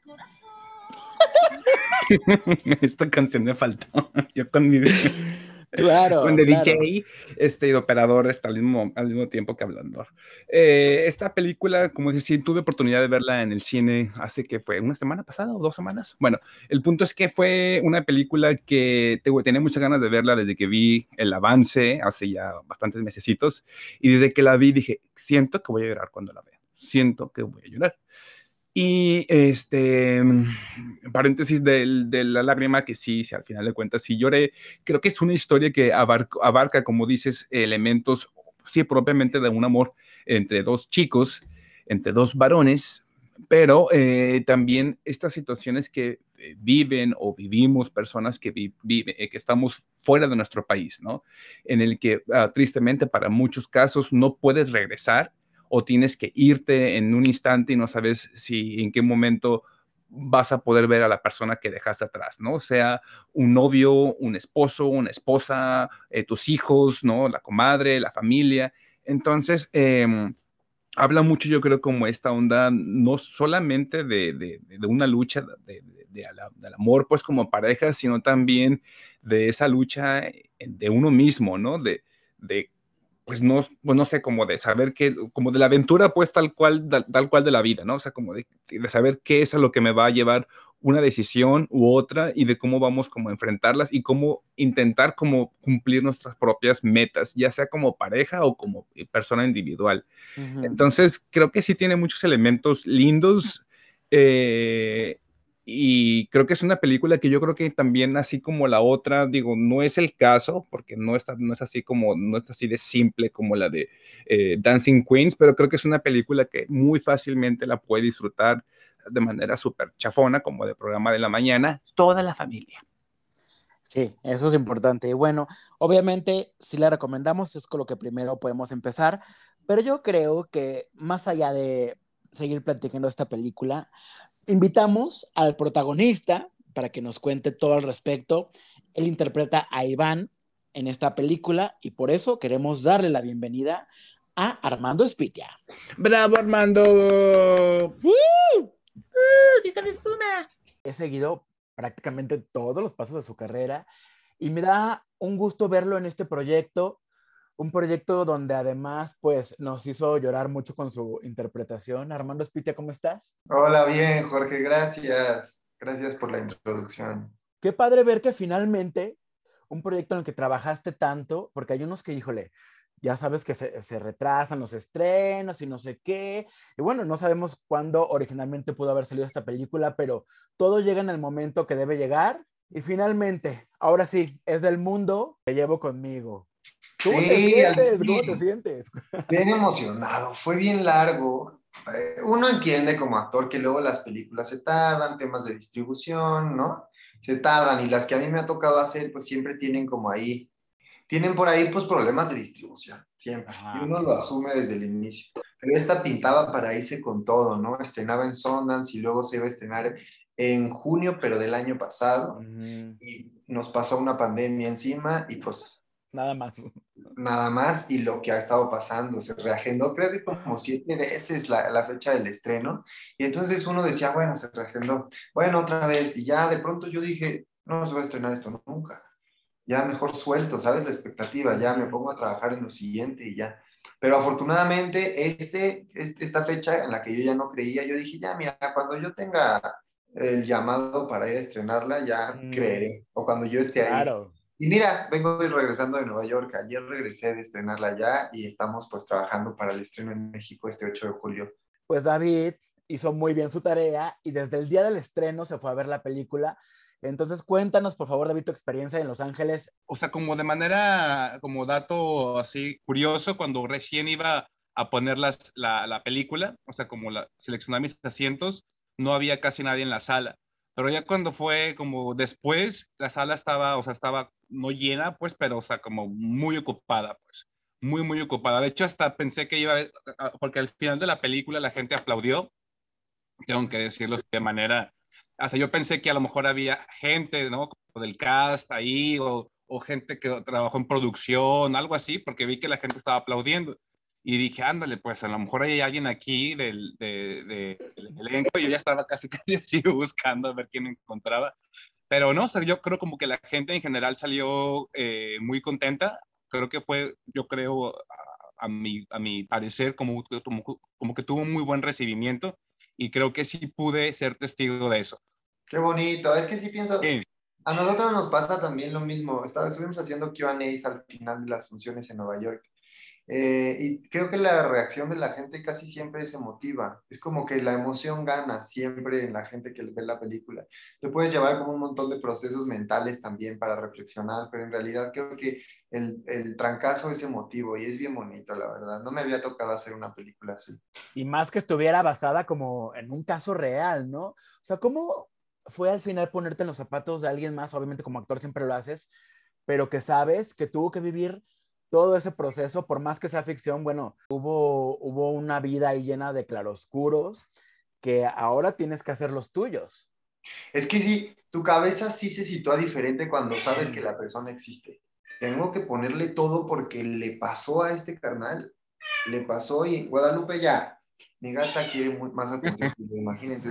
Esta canción me faltó. Yo con mi... Claro. Con DJ este, y operador está al mismo, al mismo tiempo que hablando. Eh, esta película, como decía, tuve oportunidad de verla en el cine hace que fue una semana pasada o dos semanas. Bueno, el punto es que fue una película que tenía muchas ganas de verla desde que vi el avance hace ya bastantes mesecitos y desde que la vi dije, siento que voy a llorar cuando la vea. Siento que voy a llorar. Y este, mm, paréntesis de, la lágrima, que sí, sí, al final de cuentas sí lloré. Creo que es una historia que abarca, como dices, elementos, sí, propiamente de un amor entre dos chicos, entre dos varones, pero eh, también estas situaciones que eh, viven o vivimos personas que, vive, eh, que estamos fuera de nuestro país, ¿no? En el que ah, tristemente para muchos casos no puedes regresar o tienes que irte en un instante y no sabes si en qué momento vas a poder ver a la persona que dejaste atrás, ¿no? Sea un novio, un esposo, una esposa, eh, tus hijos, ¿no? La comadre, la familia. Entonces, em, habla mucho, yo creo, como esta onda, no solamente de, una lucha de, del amor, pues como pareja, sino también de esa lucha de uno mismo, ¿no? De, de pues no, pues no sé, como de saber qué, como de la aventura, pues tal cual, tal, cual de la vida, ¿no? O sea, como de, saber qué es a lo que me va a llevar una decisión u otra y de cómo vamos como a enfrentarlas y cómo intentar como cumplir nuestras propias metas, ya sea como pareja o como persona individual. Entonces, creo que sí tiene muchos elementos lindos. Eh, y creo que es una película que yo creo que también así como la otra, digo, no es el caso, porque no, está, no es así como, no es así de simple como la de eh, Dancing Queens, pero creo que es una película que muy fácilmente la puede disfrutar de manera súper chafona, como de programa de la mañana, toda la familia. Sí, eso es importante. Y bueno, obviamente, si la recomendamos, es con lo que primero podemos empezar, pero yo creo que más allá de seguir platicando esta película, invitamos al protagonista para que nos cuente todo al respecto. Él interpreta a Iván en esta película y por eso queremos darle la bienvenida a Armando Espitia. ¡Bravo, Armando! ¡Uh! ¡Uh! espuma! He seguido prácticamente todos los pasos de su carrera y me da un gusto verlo en este proyecto un proyecto donde además pues nos hizo llorar mucho con su interpretación. Armando Espitia, ¿cómo estás? Hola, bien, Jorge, gracias. Gracias por la introducción. Qué padre ver que finalmente un proyecto en el que trabajaste tanto, porque hay unos que, híjole, ya sabes que se, se, retrasan los estrenos y no sé qué. Y bueno, no sabemos cuándo originalmente pudo haber salido esta película, pero todo llega en el momento que debe llegar. Y finalmente, ahora sí, es del mundo que llevo conmigo. ¿Cómo te sientes? ¿Cómo te sientes? Bien emocionado, fue bien largo. Eh, uno entiende como actor que luego las películas se tardan, temas de distribución, ¿no? Se tardan y las que a mí me ha tocado hacer, pues siempre tienen como ahí, tienen por ahí pues problemas de distribución, siempre. Y uno lo asume desde el inicio. Pero esta pintaba para irse con todo, ¿no? Estrenaba en Sundance y luego se iba a estrenar en junio, pero del año pasado. Y nos pasó una pandemia encima y pues Nada más. Nada más, y lo que ha estado pasando, se reagendó creo que como siete veces la, la fecha del estreno, y entonces uno decía, bueno, se reagendó, bueno, otra vez, y ya de pronto yo dije, no se va a estrenar esto nunca, ya mejor suelto, ¿sabes? La expectativa, ya me pongo a trabajar en lo siguiente y ya. Pero afortunadamente, este, este esta fecha en la que yo ya no creía, yo dije, ya, mira, cuando yo tenga el llamado para ir a estrenarla, ya mm. creeré, o cuando yo esté ahí. Claro y mira, vengo regresando de Nueva York. Ayer regresé de estrenarla ya y estamos pues trabajando para el estreno en México este 8 de julio. Pues David hizo muy bien su tarea y desde el día del estreno se fue a ver la película. Entonces cuéntanos, por favor, David, tu experiencia en Los Ángeles. O sea, como de manera, como dato así curioso, cuando recién iba a poner las, la, la película, o sea, como la, seleccionar mis asientos, no había casi nadie en la sala. Pero ya cuando fue como después, la sala estaba, o sea, estaba no llena, pues, pero, o sea, como muy ocupada, pues, muy, muy ocupada. De hecho, hasta pensé que iba a, porque al final de la película la gente aplaudió, tengo que decirlo de manera, hasta yo pensé que a lo mejor había gente, ¿no? Del cast ahí o, o gente que trabajó en producción, algo así, porque vi que la gente estaba aplaudiendo. Y dije, ándale, pues a lo mejor hay alguien aquí del, de, de, del elenco. Y yo ya estaba casi, casi así buscando a ver quién encontraba. Pero no, yo creo como que la gente en general salió eh, muy contenta. Creo que fue, yo creo, a, a, mi, a mi parecer, como, como, como que tuvo un muy buen recibimiento. Y creo que sí pude ser testigo de eso. Qué bonito. Es que sí pienso, sí. A nosotros nos pasa también lo mismo. Estuvimos haciendo QAs al final de las funciones en Nueva York. Eh, y creo que la reacción de la gente casi siempre es emotiva. Es como que la emoción gana siempre en la gente que ve la película. Te puedes llevar como un montón de procesos mentales también para reflexionar, pero en realidad creo que el, el trancazo es emotivo y es bien bonito, la verdad. No me había tocado hacer una película así. Y más que estuviera basada como en un caso real, ¿no? O sea, ¿cómo, fue al final ponerte en los zapatos de alguien más, obviamente como actor siempre lo haces, pero que sabes que tuvo que vivir todo ese proceso, por más que sea ficción, bueno, hubo, hubo una vida ahí llena de claroscuros que ahora tienes que hacer los tuyos. Es que sí, tu cabeza sí se sitúa diferente cuando sabes que la persona existe. Tengo que ponerle todo porque le pasó a este carnal, le pasó y Guadalupe ya, mi gata quiere más atención, imagínense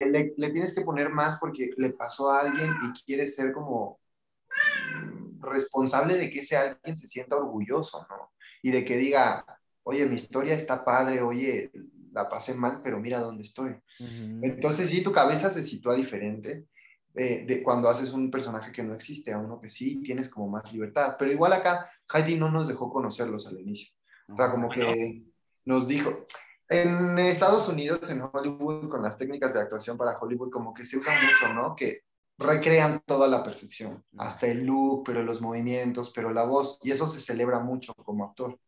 le, le, tienes que poner más porque le pasó a alguien y quieres ser como responsable de que ese alguien se sienta orgulloso, ¿no? Y de que diga, oye, mi historia está padre, oye, la pasé mal, pero mira dónde estoy. Uh -huh. Entonces, sí, tu cabeza se sitúa diferente eh, de cuando haces un personaje que no existe a uno que sí tienes como más libertad. Pero igual acá, Heidi no nos dejó conocerlos al inicio. O sea, como que nos dijo, en Estados Unidos, en Hollywood, con las técnicas de actuación para Hollywood, como que se usa mucho, ¿no? Que recrean toda la perfección, hasta el look, pero los movimientos, pero la voz, y eso se celebra mucho como actor.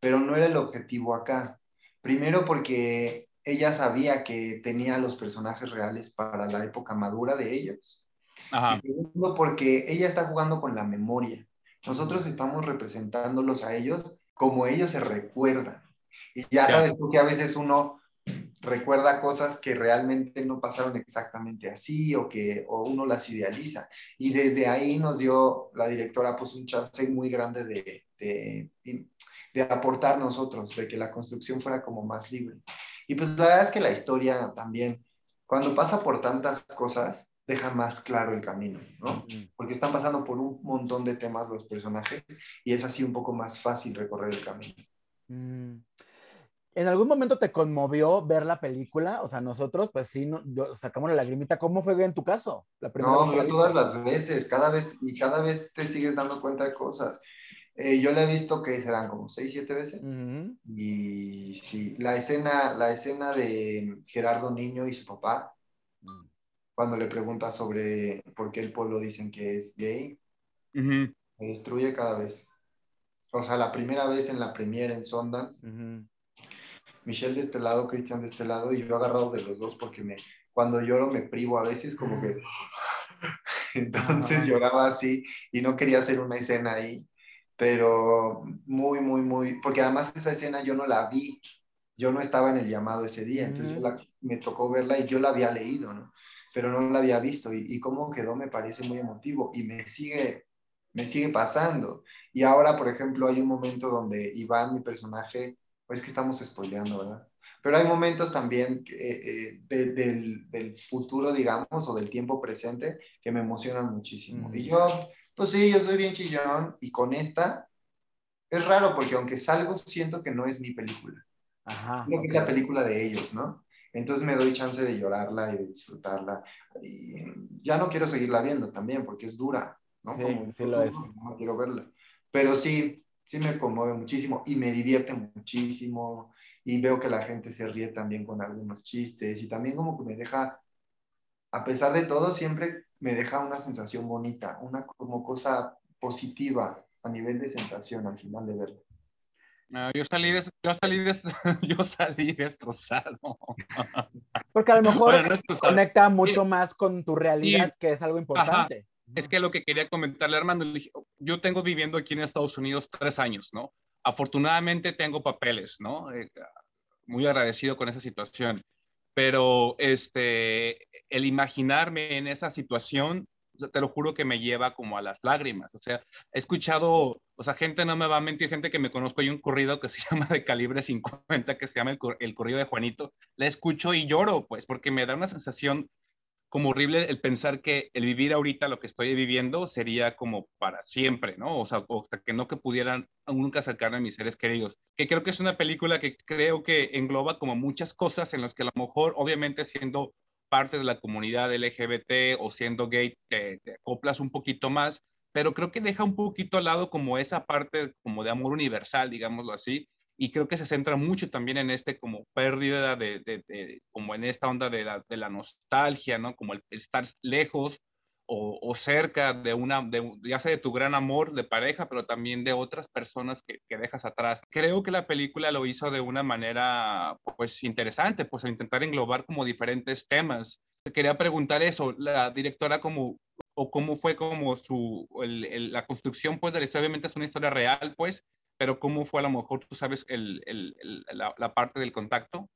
Pero no era el objetivo acá. Primero porque ella sabía que tenía los personajes reales para la época madura de ellos. Ajá. Y segundo porque ella está jugando con la memoria. Nosotros estamos representándolos a ellos como ellos se recuerdan. Y ya sabes tú que a veces uno recuerda cosas que realmente no pasaron exactamente así o que o uno las idealiza. Y desde ahí nos dio la directora pues un chance muy grande de, de, de aportar nosotros, de que la construcción fuera como más libre. Y pues la verdad es que la historia también, cuando pasa por tantas cosas, deja más claro el camino, ¿no? Porque están pasando por un montón de temas los personajes y es así un poco más fácil recorrer el camino. Mm. ¿En algún momento te conmovió ver la película? O sea, nosotros, pues sí, no, sacamos la lagrimita. ¿Cómo fue en tu caso? La primera no, vez todas las veces, cada vez, y cada vez te sigues dando cuenta de cosas. Eh, yo la he visto que serán como seis, siete veces. Uh -huh. Y sí, la escena, la escena de Gerardo Niño y su papá, uh -huh. cuando le pregunta sobre por qué el pueblo dicen que es gay, uh -huh. me destruye cada vez. O sea, la primera vez en la premiere en Sundance, Michelle de este lado, Cristian de este lado, y yo agarrado de los dos porque me, cuando lloro me privo a veces como que... Entonces lloraba así y no quería hacer una escena ahí, pero muy, muy, muy, porque además esa escena yo no la vi, yo no estaba en el llamado ese día, entonces la, me tocó verla y yo la había leído, ¿no? Pero no la había visto y, y cómo quedó me parece muy emotivo y me sigue, me sigue pasando. Y ahora, por ejemplo, hay un momento donde Iván, mi personaje, pues que estamos spoileando, ¿verdad? Pero hay momentos también eh, eh, de, del, del, futuro, digamos, o del tiempo presente que me emocionan muchísimo. Mm. Y yo, pues sí, yo soy bien chillón y con esta es raro porque aunque salgo, siento que no es mi película. Ajá, Creo okay. que es la película de ellos, ¿no? Entonces me doy chance de llorarla y de disfrutarla. Y ya no quiero seguirla viendo también porque es dura, ¿no? Sí, Como, sí lo es. No quiero verla. Pero sí, sí me conmueve muchísimo y me divierte muchísimo y veo que la gente se ríe también con algunos chistes y también como que me deja, a pesar de todo, siempre me deja una sensación bonita, una como cosa positiva a nivel de sensación al final de verlo. No, yo salí, des, yo, salí des, yo salí destrozado. Porque a lo mejor bueno, no conecta mucho y, más con tu realidad, y, que es algo importante. Ajá, es que lo que quería comentarle, Armando, yo tengo viviendo aquí en Estados Unidos tres años, ¿no? afortunadamente tengo papeles, ¿no? Eh, muy agradecido con esa situación. Pero este, el imaginarme en esa situación, te lo juro que me lleva como a las lágrimas. O sea, he escuchado, o sea, gente no me va a mentir, gente que me conozco, hay un corrido que se llama de calibre 50, que se llama el, el corrido de Juanito. La escucho y lloro, pues, porque me da una sensación como horrible el pensar que el vivir ahorita lo que estoy viviendo sería como para siempre, ¿no? O sea, hasta que no que pudieran nunca acercarme a mis seres queridos. Que creo que es una película que creo que engloba como muchas cosas en las que a lo mejor, obviamente siendo parte de la comunidad LGBT o siendo gay, te, te acoplas un poquito más, pero creo que deja un poquito al lado como esa parte como de amor universal, digámoslo así, y creo que se centra mucho también en este como pérdida de, de, como en esta onda de la, de la nostalgia, ¿no? Como el, estar lejos o, o, cerca de una, de, ya sea de tu gran amor de pareja, pero también de otras personas que, que, dejas atrás. Creo que la película lo hizo de una manera, pues, interesante, pues, al intentar englobar como diferentes temas. Quería preguntar eso, la directora como, o cómo fue como su, el, el, la construcción, pues, de la historia, obviamente es una historia real, pues, pero ¿cómo fue a lo mejor, tú sabes, el, el, la, la, parte del contacto?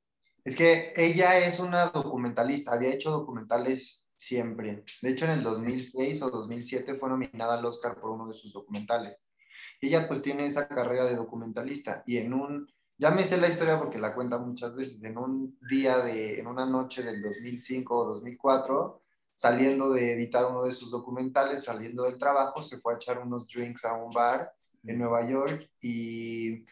Es que ella es una documentalista, había hecho documentales siempre. De hecho, en el 2006 o 2007 fue nominada al Oscar por uno de sus documentales. Ella pues tiene esa carrera de documentalista y en un, ya me sé la historia porque la cuenta muchas veces, en un día de, en una noche del 2005 o 2004, saliendo de editar uno de sus documentales, saliendo del trabajo, se fue a echar unos drinks a un bar en Nueva York y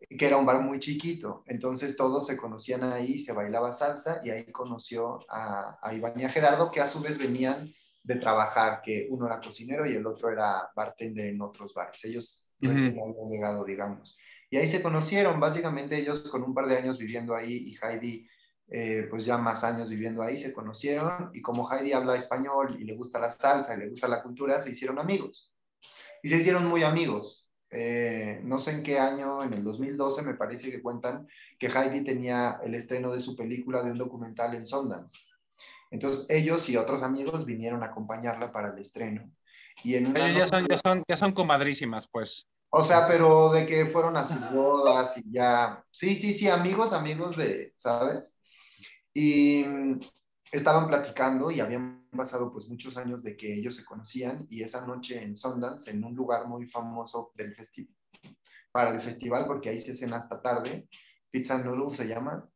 que era un bar muy chiquito. Entonces todos se conocían ahí, se bailaba salsa y ahí conoció a, a Iván y a Gerardo, que a su vez venían de trabajar, que uno era cocinero y el otro era bartender en otros bares. Ellos uh -huh. habían llegado, digamos. Y ahí se conocieron, básicamente ellos con un par de años viviendo ahí y Heidi, eh, pues ya más años viviendo ahí, se conocieron y como Heidi habla español y le gusta la salsa y le gusta la cultura, se hicieron amigos. Y se hicieron muy amigos eh, no sé en qué año, en el 2012 me parece que cuentan que Heidi tenía el estreno de su película de un documental en Sundance. Entonces ellos y otros amigos vinieron a acompañarla para el estreno. Y en una ya, son, ya, son, ya son comadrísimas, pues. O sea, pero de que fueron a sus bodas y ya. Sí, sí, sí, amigos, amigos de, ¿sabes? Y estaban platicando y habían pasado pues muchos años de que ellos se conocían y esa noche en Sundance, en un lugar muy famoso del festival, para el festival, porque ahí se cena hasta tarde, Pizza Noodle se llama,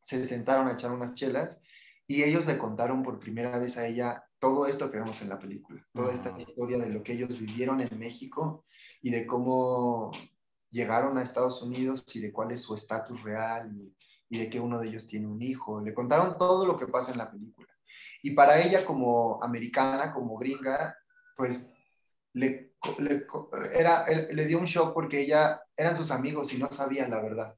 se sentaron a echar unas chelas y ellos le contaron por primera vez a ella todo esto que vemos en la película, toda esta historia de lo que ellos vivieron en México y de cómo llegaron a Estados Unidos y de cuál es su estatus real y, y de que uno de ellos tiene un hijo. Le contaron todo lo que pasa en la película. Y para ella como americana, como gringa, pues le, le, era, le dio un shock porque ella eran sus amigos y no sabían la verdad.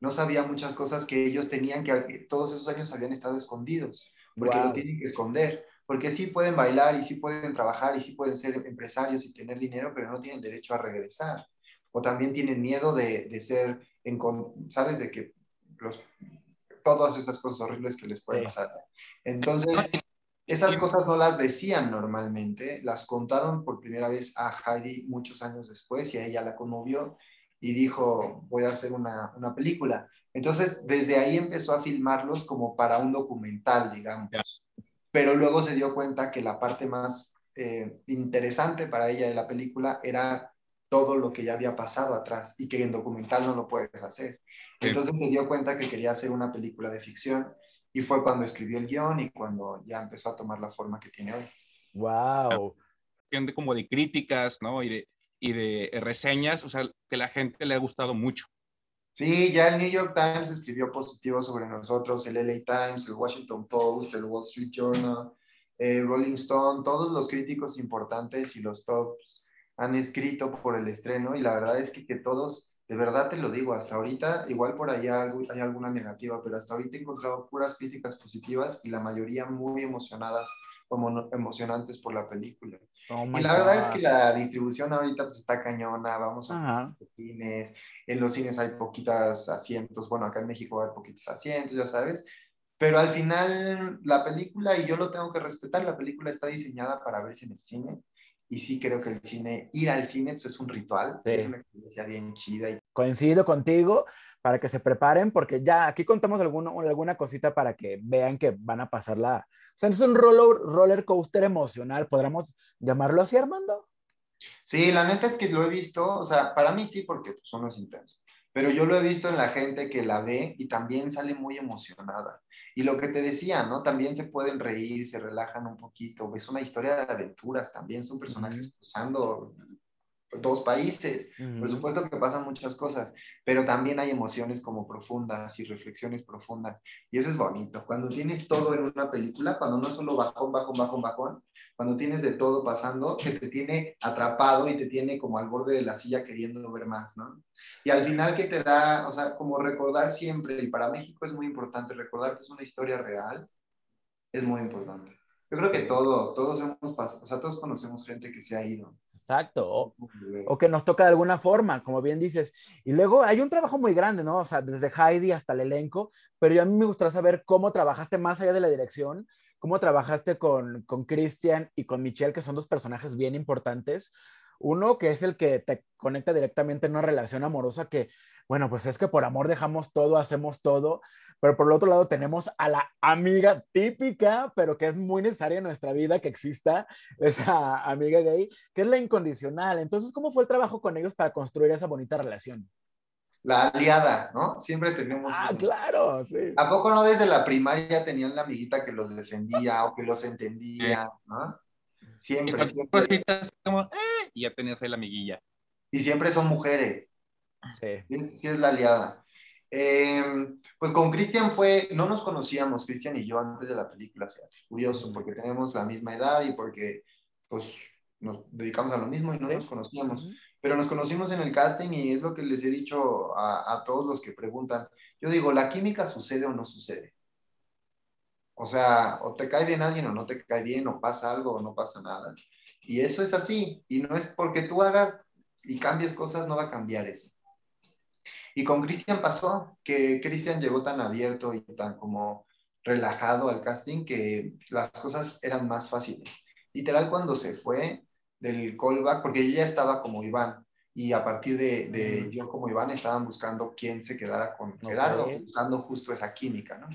No sabía muchas cosas que ellos tenían que todos esos años habían estado escondidos, porque wow. lo tienen que esconder. Porque sí pueden bailar y sí pueden trabajar y sí pueden ser empresarios y tener dinero, pero no tienen derecho a regresar. O también tienen miedo de, de ser, en, ¿sabes? De que los, todas esas cosas horribles que les pueden sí. pasar. Entonces, esas cosas no las decían normalmente, las contaron por primera vez a Heidi muchos años después y a ella la conmovió y dijo, voy a hacer una, una película. Entonces, desde ahí empezó a filmarlos como para un documental, digamos. Pero luego se dio cuenta que la parte más eh, interesante para ella de la película era todo lo que ya había pasado atrás y que en documental no lo puedes hacer. Entonces se dio cuenta que quería hacer una película de ficción y fue cuando escribió el guion y cuando ya empezó a tomar la forma que tiene hoy. ¡Wow! De como de críticas, ¿no? Y de, y de reseñas, o sea, que la gente le ha gustado mucho. Sí, ya el New York Times escribió positivo sobre nosotros, el LA Times, el Washington Post, el Wall Street Journal, el Rolling Stone, todos los críticos importantes y los tops han escrito por el estreno y la verdad es que, que todos de verdad te lo digo, hasta ahorita, igual por allá hay alguna negativa, pero hasta ahorita he encontrado puras críticas positivas y la mayoría muy emocionadas, como emocionantes por la película. Oh y la God. verdad es que la distribución ahorita pues está cañona, vamos a los cines, en los cines hay poquitas asientos, bueno, acá en México hay poquitos asientos, ya sabes, pero al final la película, y yo lo tengo que respetar, la película está diseñada para verse en el cine, y sí creo que el cine, ir al cine pues, es un ritual, Sí. es una experiencia bien chida. Y, Coincido contigo para que se preparen, porque ya aquí contamos alguna, alguna cosita para que vean que van a pasarla. O sea, es un roller, roller coaster emocional, ¿podríamos llamarlo así, Armando? sí, la neta es que lo he visto, o sea, para mí sí, porque pues, uno es intenso, pero yo lo he visto en la gente que la ve y también sale muy emocionada. Y lo que te decía, ¿no? También se pueden reír, se relajan un poquito. Es una historia de aventuras, también son personajes cruzando dos países. Por supuesto que pasan muchas cosas, pero también hay emociones como profundas y reflexiones profundas. Y eso es bonito. Cuando tienes todo en una película, cuando no es solo bajón, bajón, bajón, bajón, cuando tienes de todo pasando, que te tiene atrapado y te tiene como al borde de la silla queriendo ver más, ¿no? Y al final que te da, o sea, como recordar siempre, y para México es muy importante recordar que es una historia real, es muy importante. Yo creo que todos, todos hemos pasado, o sea, todos conocemos gente que se ha ido. Exacto. O, o, que nos toca de alguna forma, como bien dices. Y luego hay un trabajo muy grande, ¿no? O sea, desde Heidi hasta el elenco, pero yo a mí me gustaría saber cómo trabajaste más allá de la dirección, cómo trabajaste con, con Christian y con Michelle, que son dos personajes bien importantes. Uno que es el que te conecta directamente en una relación amorosa que, bueno, pues es que por amor dejamos todo, hacemos todo, pero por el otro lado tenemos a la amiga típica, pero que es muy necesaria en nuestra vida que exista, esa amiga gay, que es la incondicional. Entonces, ¿cómo fue el trabajo con ellos para construir esa bonita relación? La aliada, ¿no? Siempre tenemos... Ah, claro, sí. ¿A poco no desde la primaria tenían la amiguita que los defendía o que los entendía, ¿no? Siempre, y siempre. Cositas como, eh, y ya tenías ahí la amiguilla. Y siempre son mujeres. Sí. Sí, sí es la aliada. Eh, pues con Cristian fue, no nos conocíamos, Cristian y yo, antes de la película, o sea, curioso, porque tenemos la misma edad y porque, pues, nos dedicamos a lo mismo y no Sí. nos conocíamos. Pero nos conocimos en el casting y es lo que les he dicho a, a todos los que preguntan. Yo digo, ¿la química sucede o no sucede? O sea, o te cae bien alguien o no te cae bien, o pasa algo o no pasa nada. Y eso es así. Y no es porque tú hagas y cambies cosas, no va a cambiar eso. Y con Cristian pasó, que Cristian llegó tan abierto y tan como relajado al casting que las cosas eran más fáciles. Literal, cuando se fue del callback, porque yo ya estaba como Iván, y a partir de, de Mm. yo como Iván estaban buscando quién se quedara con Gerardo, Ok. buscando justo esa química, ¿no?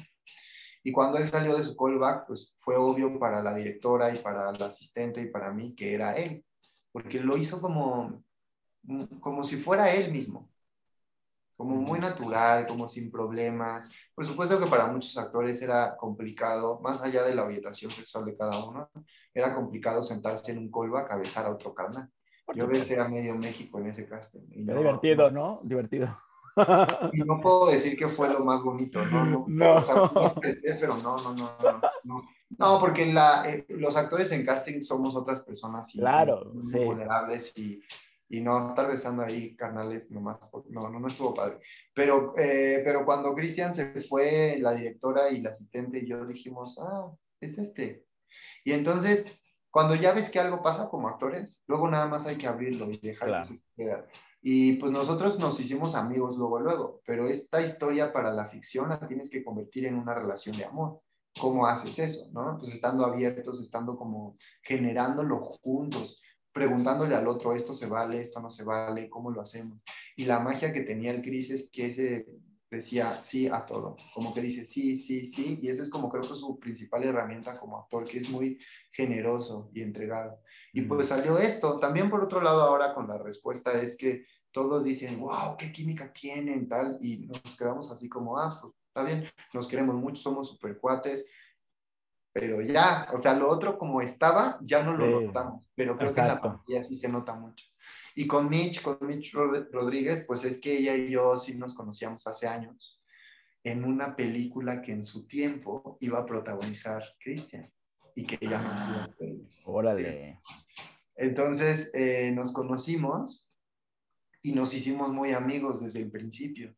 Y cuando él salió de su callback, pues fue obvio para la directora y para la asistente y para mí que era él, porque lo hizo como, como si fuera él mismo, como muy natural, como sin problemas. Por supuesto que para muchos actores era complicado, más allá de la orientación sexual de cada uno, era complicado sentarse en un callback a besar a otro carnal. Yo besé a medio México en ese casting. y no- divertido, ¿no? Divertido. no puedo decir que fue lo más bonito, ¿no? No, No. o sea, pero no, no, no, no, no. Porque la, eh, los actores en casting somos otras personas y, Claro, muy sí. vulnerables y, y no estar besando ahí carnales nomás, no, no, no estuvo padre. Pero, eh, pero cuando Cristian se fue, la directora y la asistente y yo dijimos, ah, es este. Y entonces, cuando ya ves que algo pasa como actores, luego nada más hay que abrirlo y dejar Claro. que suceda. Y pues nosotros nos hicimos amigos luego, luego, pero esta historia para la ficción la tienes que convertir en una relación de amor. ¿Cómo haces eso? ¿no? Pues estando abiertos, estando como generándolo juntos, preguntándole al otro, esto se vale, esto no se vale, ¿cómo lo hacemos? Y la magia que tenía el Cris es que ese decía sí a todo, como que dice sí, sí, sí, y esa es como creo que su principal herramienta como actor, que es muy generoso y entregado. Y pues salió esto. También por otro lado ahora con la respuesta es que todos dicen, wow, qué química tienen, tal, y nos quedamos así como, ah, pues está bien, nos queremos mucho, somos super cuates, pero ya, o sea, lo otro como estaba, ya no lo Sí, notamos, pero creo exacto. que en la pantalla sí se nota mucho. Y con Mitch, con Mitch Rod- Rodríguez, pues es que ella y yo sí nos conocíamos hace años en una película que en su tiempo iba a protagonizar Christian y que ella el premio. Órale. Entonces eh, nos conocimos y nos hicimos muy amigos desde el principio.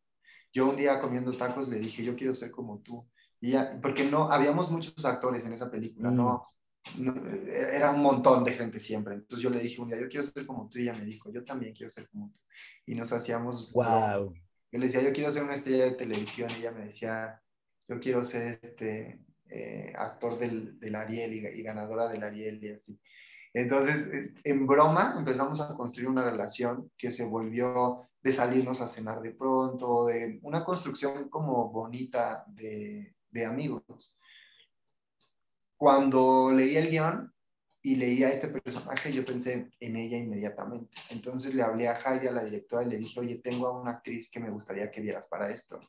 Yo un día comiendo tacos le dije, yo quiero ser como tú. Y porque no, habíamos muchos actores en esa película, Mm. no, no, era un montón de gente siempre. Entonces yo le dije un día, yo quiero ser como tú. Y ella me dijo, yo también quiero ser como tú. Y nos hacíamos... Wow. Yo le decía, yo quiero ser una estrella de televisión. Y ella me decía, yo quiero ser este eh, actor del, del Ariel y, y ganadora del Ariel y así. Entonces, eh, en broma empezamos a construir una relación que se volvió de salirnos a cenar de pronto, de una construcción como bonita de, de amigos. Cuando leí el guion y leí a este personaje, yo pensé en ella inmediatamente. Entonces le hablé a Heidi, a la directora, y le dije, oye, tengo a una actriz que me gustaría que vieras para esto.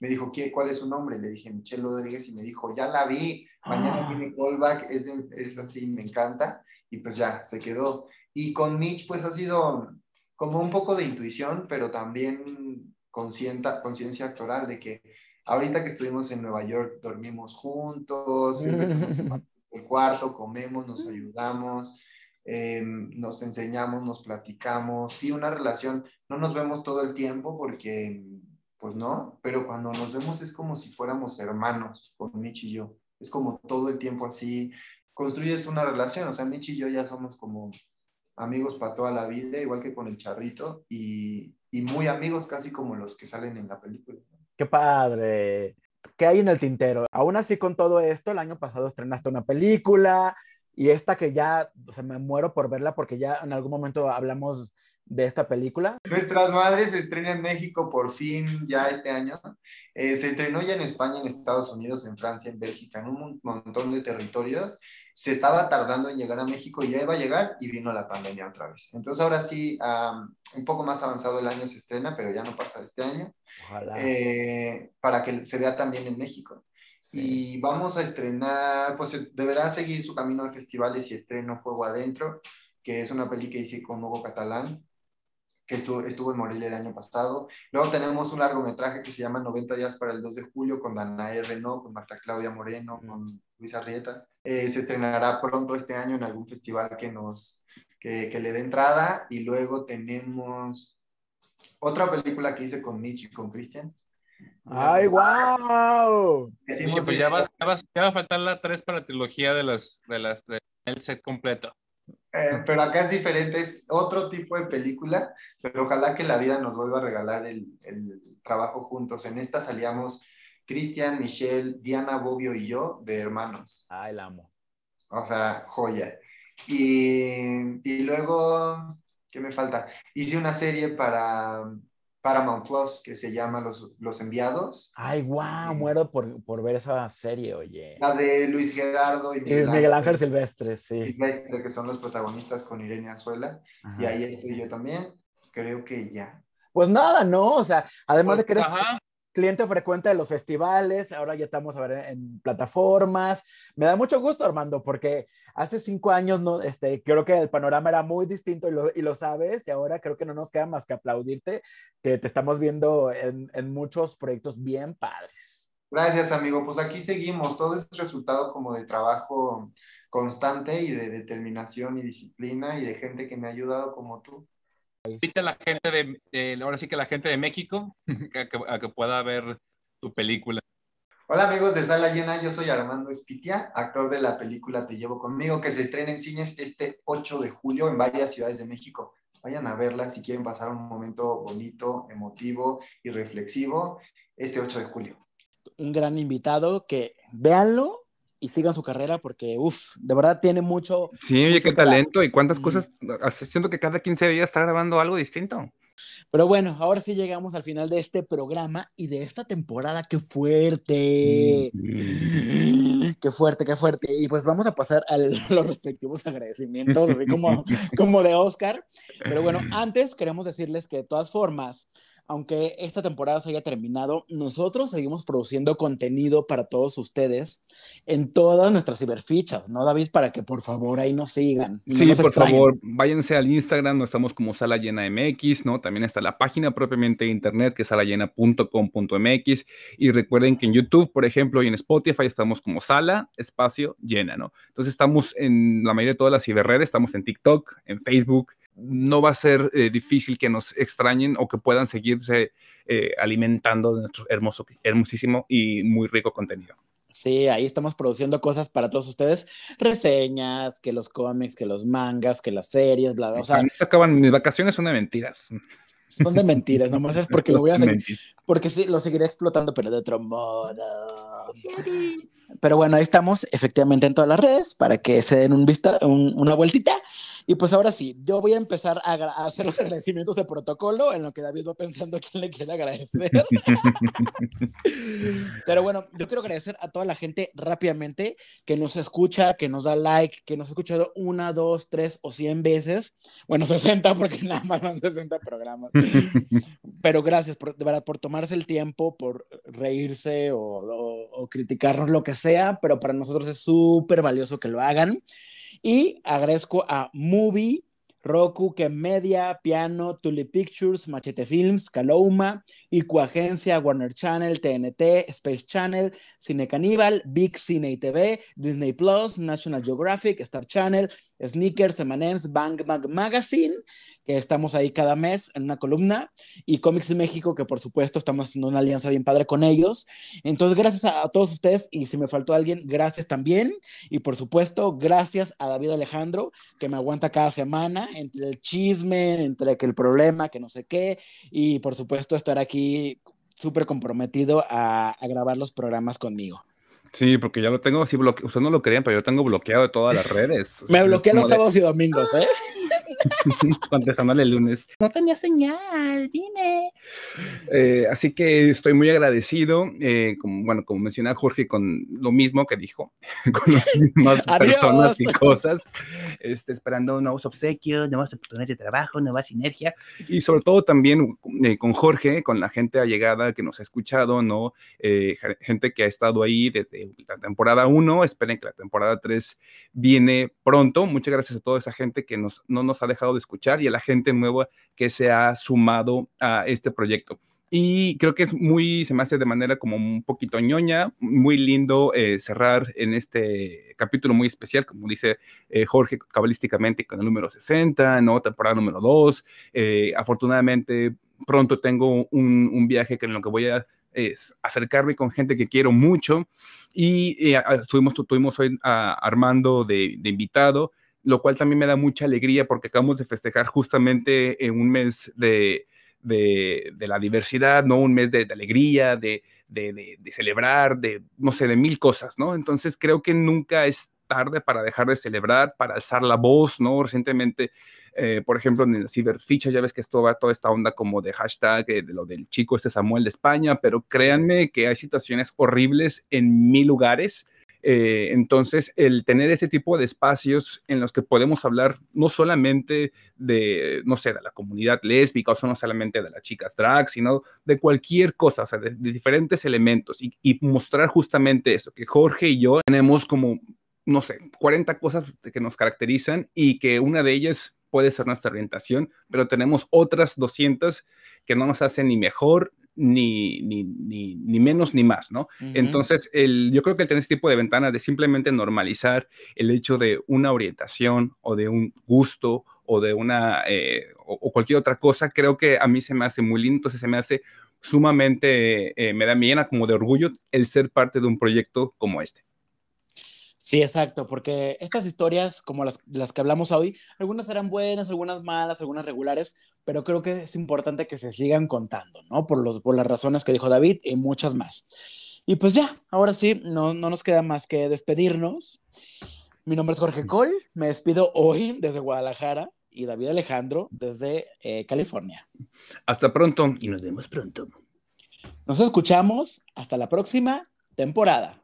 Me dijo, ¿qué, ¿cuál es su nombre? Le dije, Michelle Rodríguez, y me dijo, ya la vi, mañana Ah. tiene callback, es, de- es así, me encanta. Y pues ya, se quedó. Y con Mitch, pues ha sido como un poco de intuición, pero también conciencia actoral de que ahorita que estuvimos en Nueva York dormimos juntos, el cuarto, comemos, nos ayudamos, eh, nos enseñamos, nos platicamos. Sí, una relación, no nos vemos todo el tiempo porque, pues no, pero cuando nos vemos es como si fuéramos hermanos, con Mitch y yo. Es como todo el tiempo así, construyes una relación, o sea, Mitch y yo ya somos como amigos para toda la vida, igual que con el charrito, y, y muy amigos casi como los que salen en la película. Qué padre. ¿Qué hay en el tintero? Aún así, con todo esto, el año pasado estrenaste una película y esta que ya, o sea, me muero por verla porque ya en algún momento hablamos de esta película. Nuestras Madres se estrena en México por fin ya este año. Eh, se estrenó ya en España, en Estados Unidos, en Francia, en Bélgica, en un mon- montón de territorios. Se estaba tardando en llegar a México y ya iba a llegar y vino la pandemia otra vez. Entonces ahora sí, un poco más avanzado el año se estrena, pero ya no pasa este año, Ojalá. eh, para que se vea también en México. Sí. Y vamos a estrenar, pues deberá seguir su camino a festivales y estreno Fuego Adentro, que es una peli que hice con Hugo Catalán, que estuvo, estuvo en Morelia el año pasado. Luego tenemos un largometraje que se llama 90 días para el 2 de julio con Danae Renault, con Marta Claudia Moreno, con Luis Arrieta. Eh, se estrenará pronto este año en algún festival que nos que, que le dé entrada. Y luego tenemos otra película que hice con Mitch y con Cristian. ¡Ay, wow! Oye, Hicimos pues ya va, ya, va, ya va a faltar la 3 para la trilogía de las, de las, de- el set completo. Eh, pero acá es diferente, es otro tipo de película, pero ojalá que la vida nos vuelva a regalar el, el trabajo juntos. En esta salíamos Cristian, Michelle, Diana Bobbio y yo de hermanos. Ay, la amo. O sea, joya. Y, y luego, ¿qué me falta? Hice una serie para Paramount Plus que se llama Los, Los Enviados. Ay, wow, muero por, por ver esa serie, oye. La de Luis Gerardo y Y Miguel Ángel Silvestre, sí. Silvestre, que son los protagonistas con Irene Azuela. Y Ajá. ahí estoy yo también. Creo que ya. Pues nada, ¿no? O sea, además de que eres Ajá. Cliente frecuente de los festivales, ahora ya estamos a ver en, plataformas. Me da mucho gusto, Armando, porque hace cinco años este, creo que el panorama era muy distinto y lo, y lo sabes, y ahora creo que no nos queda más que aplaudirte, que te estamos viendo en, en muchos proyectos bien padres. Gracias, amigo. Pues aquí seguimos. Todo es resultado como de trabajo constante y de determinación y disciplina y de gente que me ha ayudado como tú. Invita a la gente de, de- ahora sí que la gente de México a que, a que pueda ver tu película. Hola amigos de Sala Llena, yo soy Armando Espitia, actor de la película Te Llevo Conmigo, que se estrena en cines este 8 de julio en varias ciudades de México. Vayan a verla si quieren pasar un momento bonito, emotivo y reflexivo este 8 de julio. Un gran invitado que véanlo y sigan su carrera porque, uff, de verdad tiene mucho, Sí, oye, Mucho qué trabajo. talento y cuántas Mm. cosas. Siento que cada 15 días está grabando algo distinto. Pero bueno, ahora sí llegamos al final de este programa y de esta temporada. ¡Qué fuerte! ¡Qué fuerte, qué fuerte! Y pues vamos a pasar a los respectivos agradecimientos, así como, como de Oscar. Pero bueno, antes queremos decirles que de todas formas, aunque esta temporada se haya terminado, nosotros seguimos produciendo contenido para todos ustedes en todas nuestras ciberfichas, ¿no, David? Para que por favor ahí nos sigan. Sí, nos por extrañen. favor, váyanse al Instagram, no estamos como Sala Llena MX, ¿no? También está la página propiamente de internet que es salallena.com.mx y recuerden que en YouTube, por ejemplo, y en Spotify estamos como Sala Espacio Llena, ¿no? Entonces estamos en la mayoría de todas las ciberredes, estamos en TikTok, en Facebook. No va a ser eh, difícil que nos extrañen o que puedan seguirse eh, alimentando de nuestro hermoso, hermosísimo y muy rico contenido. Sí, ahí estamos produciendo cosas para todos ustedes, reseñas, que los cómics, que los mangas, que las series, bla, bla. O sea, acaban, mis vacaciones son de mentiras. son de mentiras, nomás es porque lo voy a seguir, porque sí, lo seguiré explotando, pero de otro modo. Pero bueno, ahí estamos efectivamente en todas las redes para que se den un vista, una vueltita. Y pues ahora sí, yo voy a empezar a, hacer los agradecimientos de protocolo en lo que David va pensando a quién le quiere agradecer. Pero bueno, yo quiero agradecer a toda la gente rápidamente que nos escucha, que nos da like, que nos ha escuchado una, dos, tres o cien veces. Bueno, 60 porque nada más son 60 programas. Pero gracias por, de verdad, por tomarse el tiempo, por reírse o, o criticarnos lo que sea, pero para nosotros es súper valioso que lo hagan. Y agradezco a Movie, Roku, Que Media, Piano, Tulip Pictures, Machete Films, Calouma, Icoagencia, Warner Channel, TNT, Space Channel, Cine Caníbal, Big Cine TV, Disney Plus, National Geographic, Star Channel, Sneakers, M&M's, Bang Bang Magazine, que estamos ahí cada mes en una columna, y Comics México, que por supuesto estamos haciendo una alianza bien padre con ellos. Entonces, gracias a, todos ustedes, y si me faltó alguien, gracias también, y por supuesto, gracias a David Alejandro, que me aguanta cada semana, entre el chisme, entre que el problema, que no sé qué, y por supuesto estar aquí súper comprometido a, a grabar los programas conmigo. Sí, porque ya lo tengo así bloqueado. Ustedes no lo querían, pero yo tengo bloqueado de todas las redes. Me bloqueé los sábados y domingos, ¿eh? Contestándole el lunes. No tenía señal, dime. Eh, así que estoy muy agradecido, eh, como, bueno, como mencionaba Jorge, con lo mismo que dijo, con las mismas personas y cosas, este, esperando nuevos obsequios, nuevas oportunidades de trabajo, nueva sinergia, y sobre todo también eh, con Jorge, con la gente allegada que nos ha escuchado, ¿no? gente que ha estado ahí desde la temporada 1, esperen que la temporada 3 viene pronto. Muchas gracias a toda esa gente que nos, no nos ha dejado de escuchar y a la gente nueva que se ha sumado a este proyecto. Y creo que es muy, se me hace de manera como un poquito ñoña, muy lindo eh, cerrar en este capítulo muy especial, como dice eh, Jorge, cabalísticamente con el número 60, ¿no? Temporada número 2. Eh, afortunadamente, pronto tengo un, viaje que en lo que voy a es acercarme con gente que quiero mucho. Y estuvimos, tuvimos hoy a Armando de, de invitado lo cual también me da mucha alegría porque acabamos de festejar justamente en un mes de, de, la diversidad, ¿no? Un mes de, alegría, de, de, celebrar, de, no sé, de mil cosas, ¿no? Entonces creo que nunca es tarde para dejar de celebrar, para alzar la voz, ¿no? Recientemente, eh, por ejemplo, en el Ciberficha, ya ves que esto va toda esta onda como de hashtag, eh, de lo del chico este Samuel de España, pero créanme que hay situaciones horribles en mil lugares eh, entonces, el tener ese tipo de espacios en los que podemos hablar no solamente de, no sé, de la comunidad lésbica o no solamente de las chicas drag, sino de cualquier cosa, o sea, de, diferentes elementos y, y, mostrar justamente eso, que Jorge y yo tenemos como, no sé, 40 cosas que nos caracterizan y que una de ellas puede ser nuestra orientación, pero tenemos otras 200 que no nos hacen ni mejor ni, ni, ni, menos ni más, ¿no? Entonces, el, yo creo que el tener este tipo de ventanas de simplemente normalizar el hecho de una orientación o de un gusto o de una, eh, o, cualquier otra cosa, creo que a mí se me hace muy lindo, entonces se me hace sumamente, eh, me da llena como de orgullo el ser parte de un proyecto como este. Sí, exacto, porque estas historias, como las, las que hablamos hoy, algunas serán buenas, algunas malas, algunas regulares, pero creo que es importante que se sigan contando, ¿no? Por, los, por las razones que dijo David y muchas más. Y pues ya, ahora sí, no, no nos queda más que despedirnos. Mi nombre es Jorge Cole, me despido hoy desde Guadalajara y David Alejandro desde eh, California. Hasta pronto y nos vemos pronto. Nos escuchamos hasta la próxima temporada.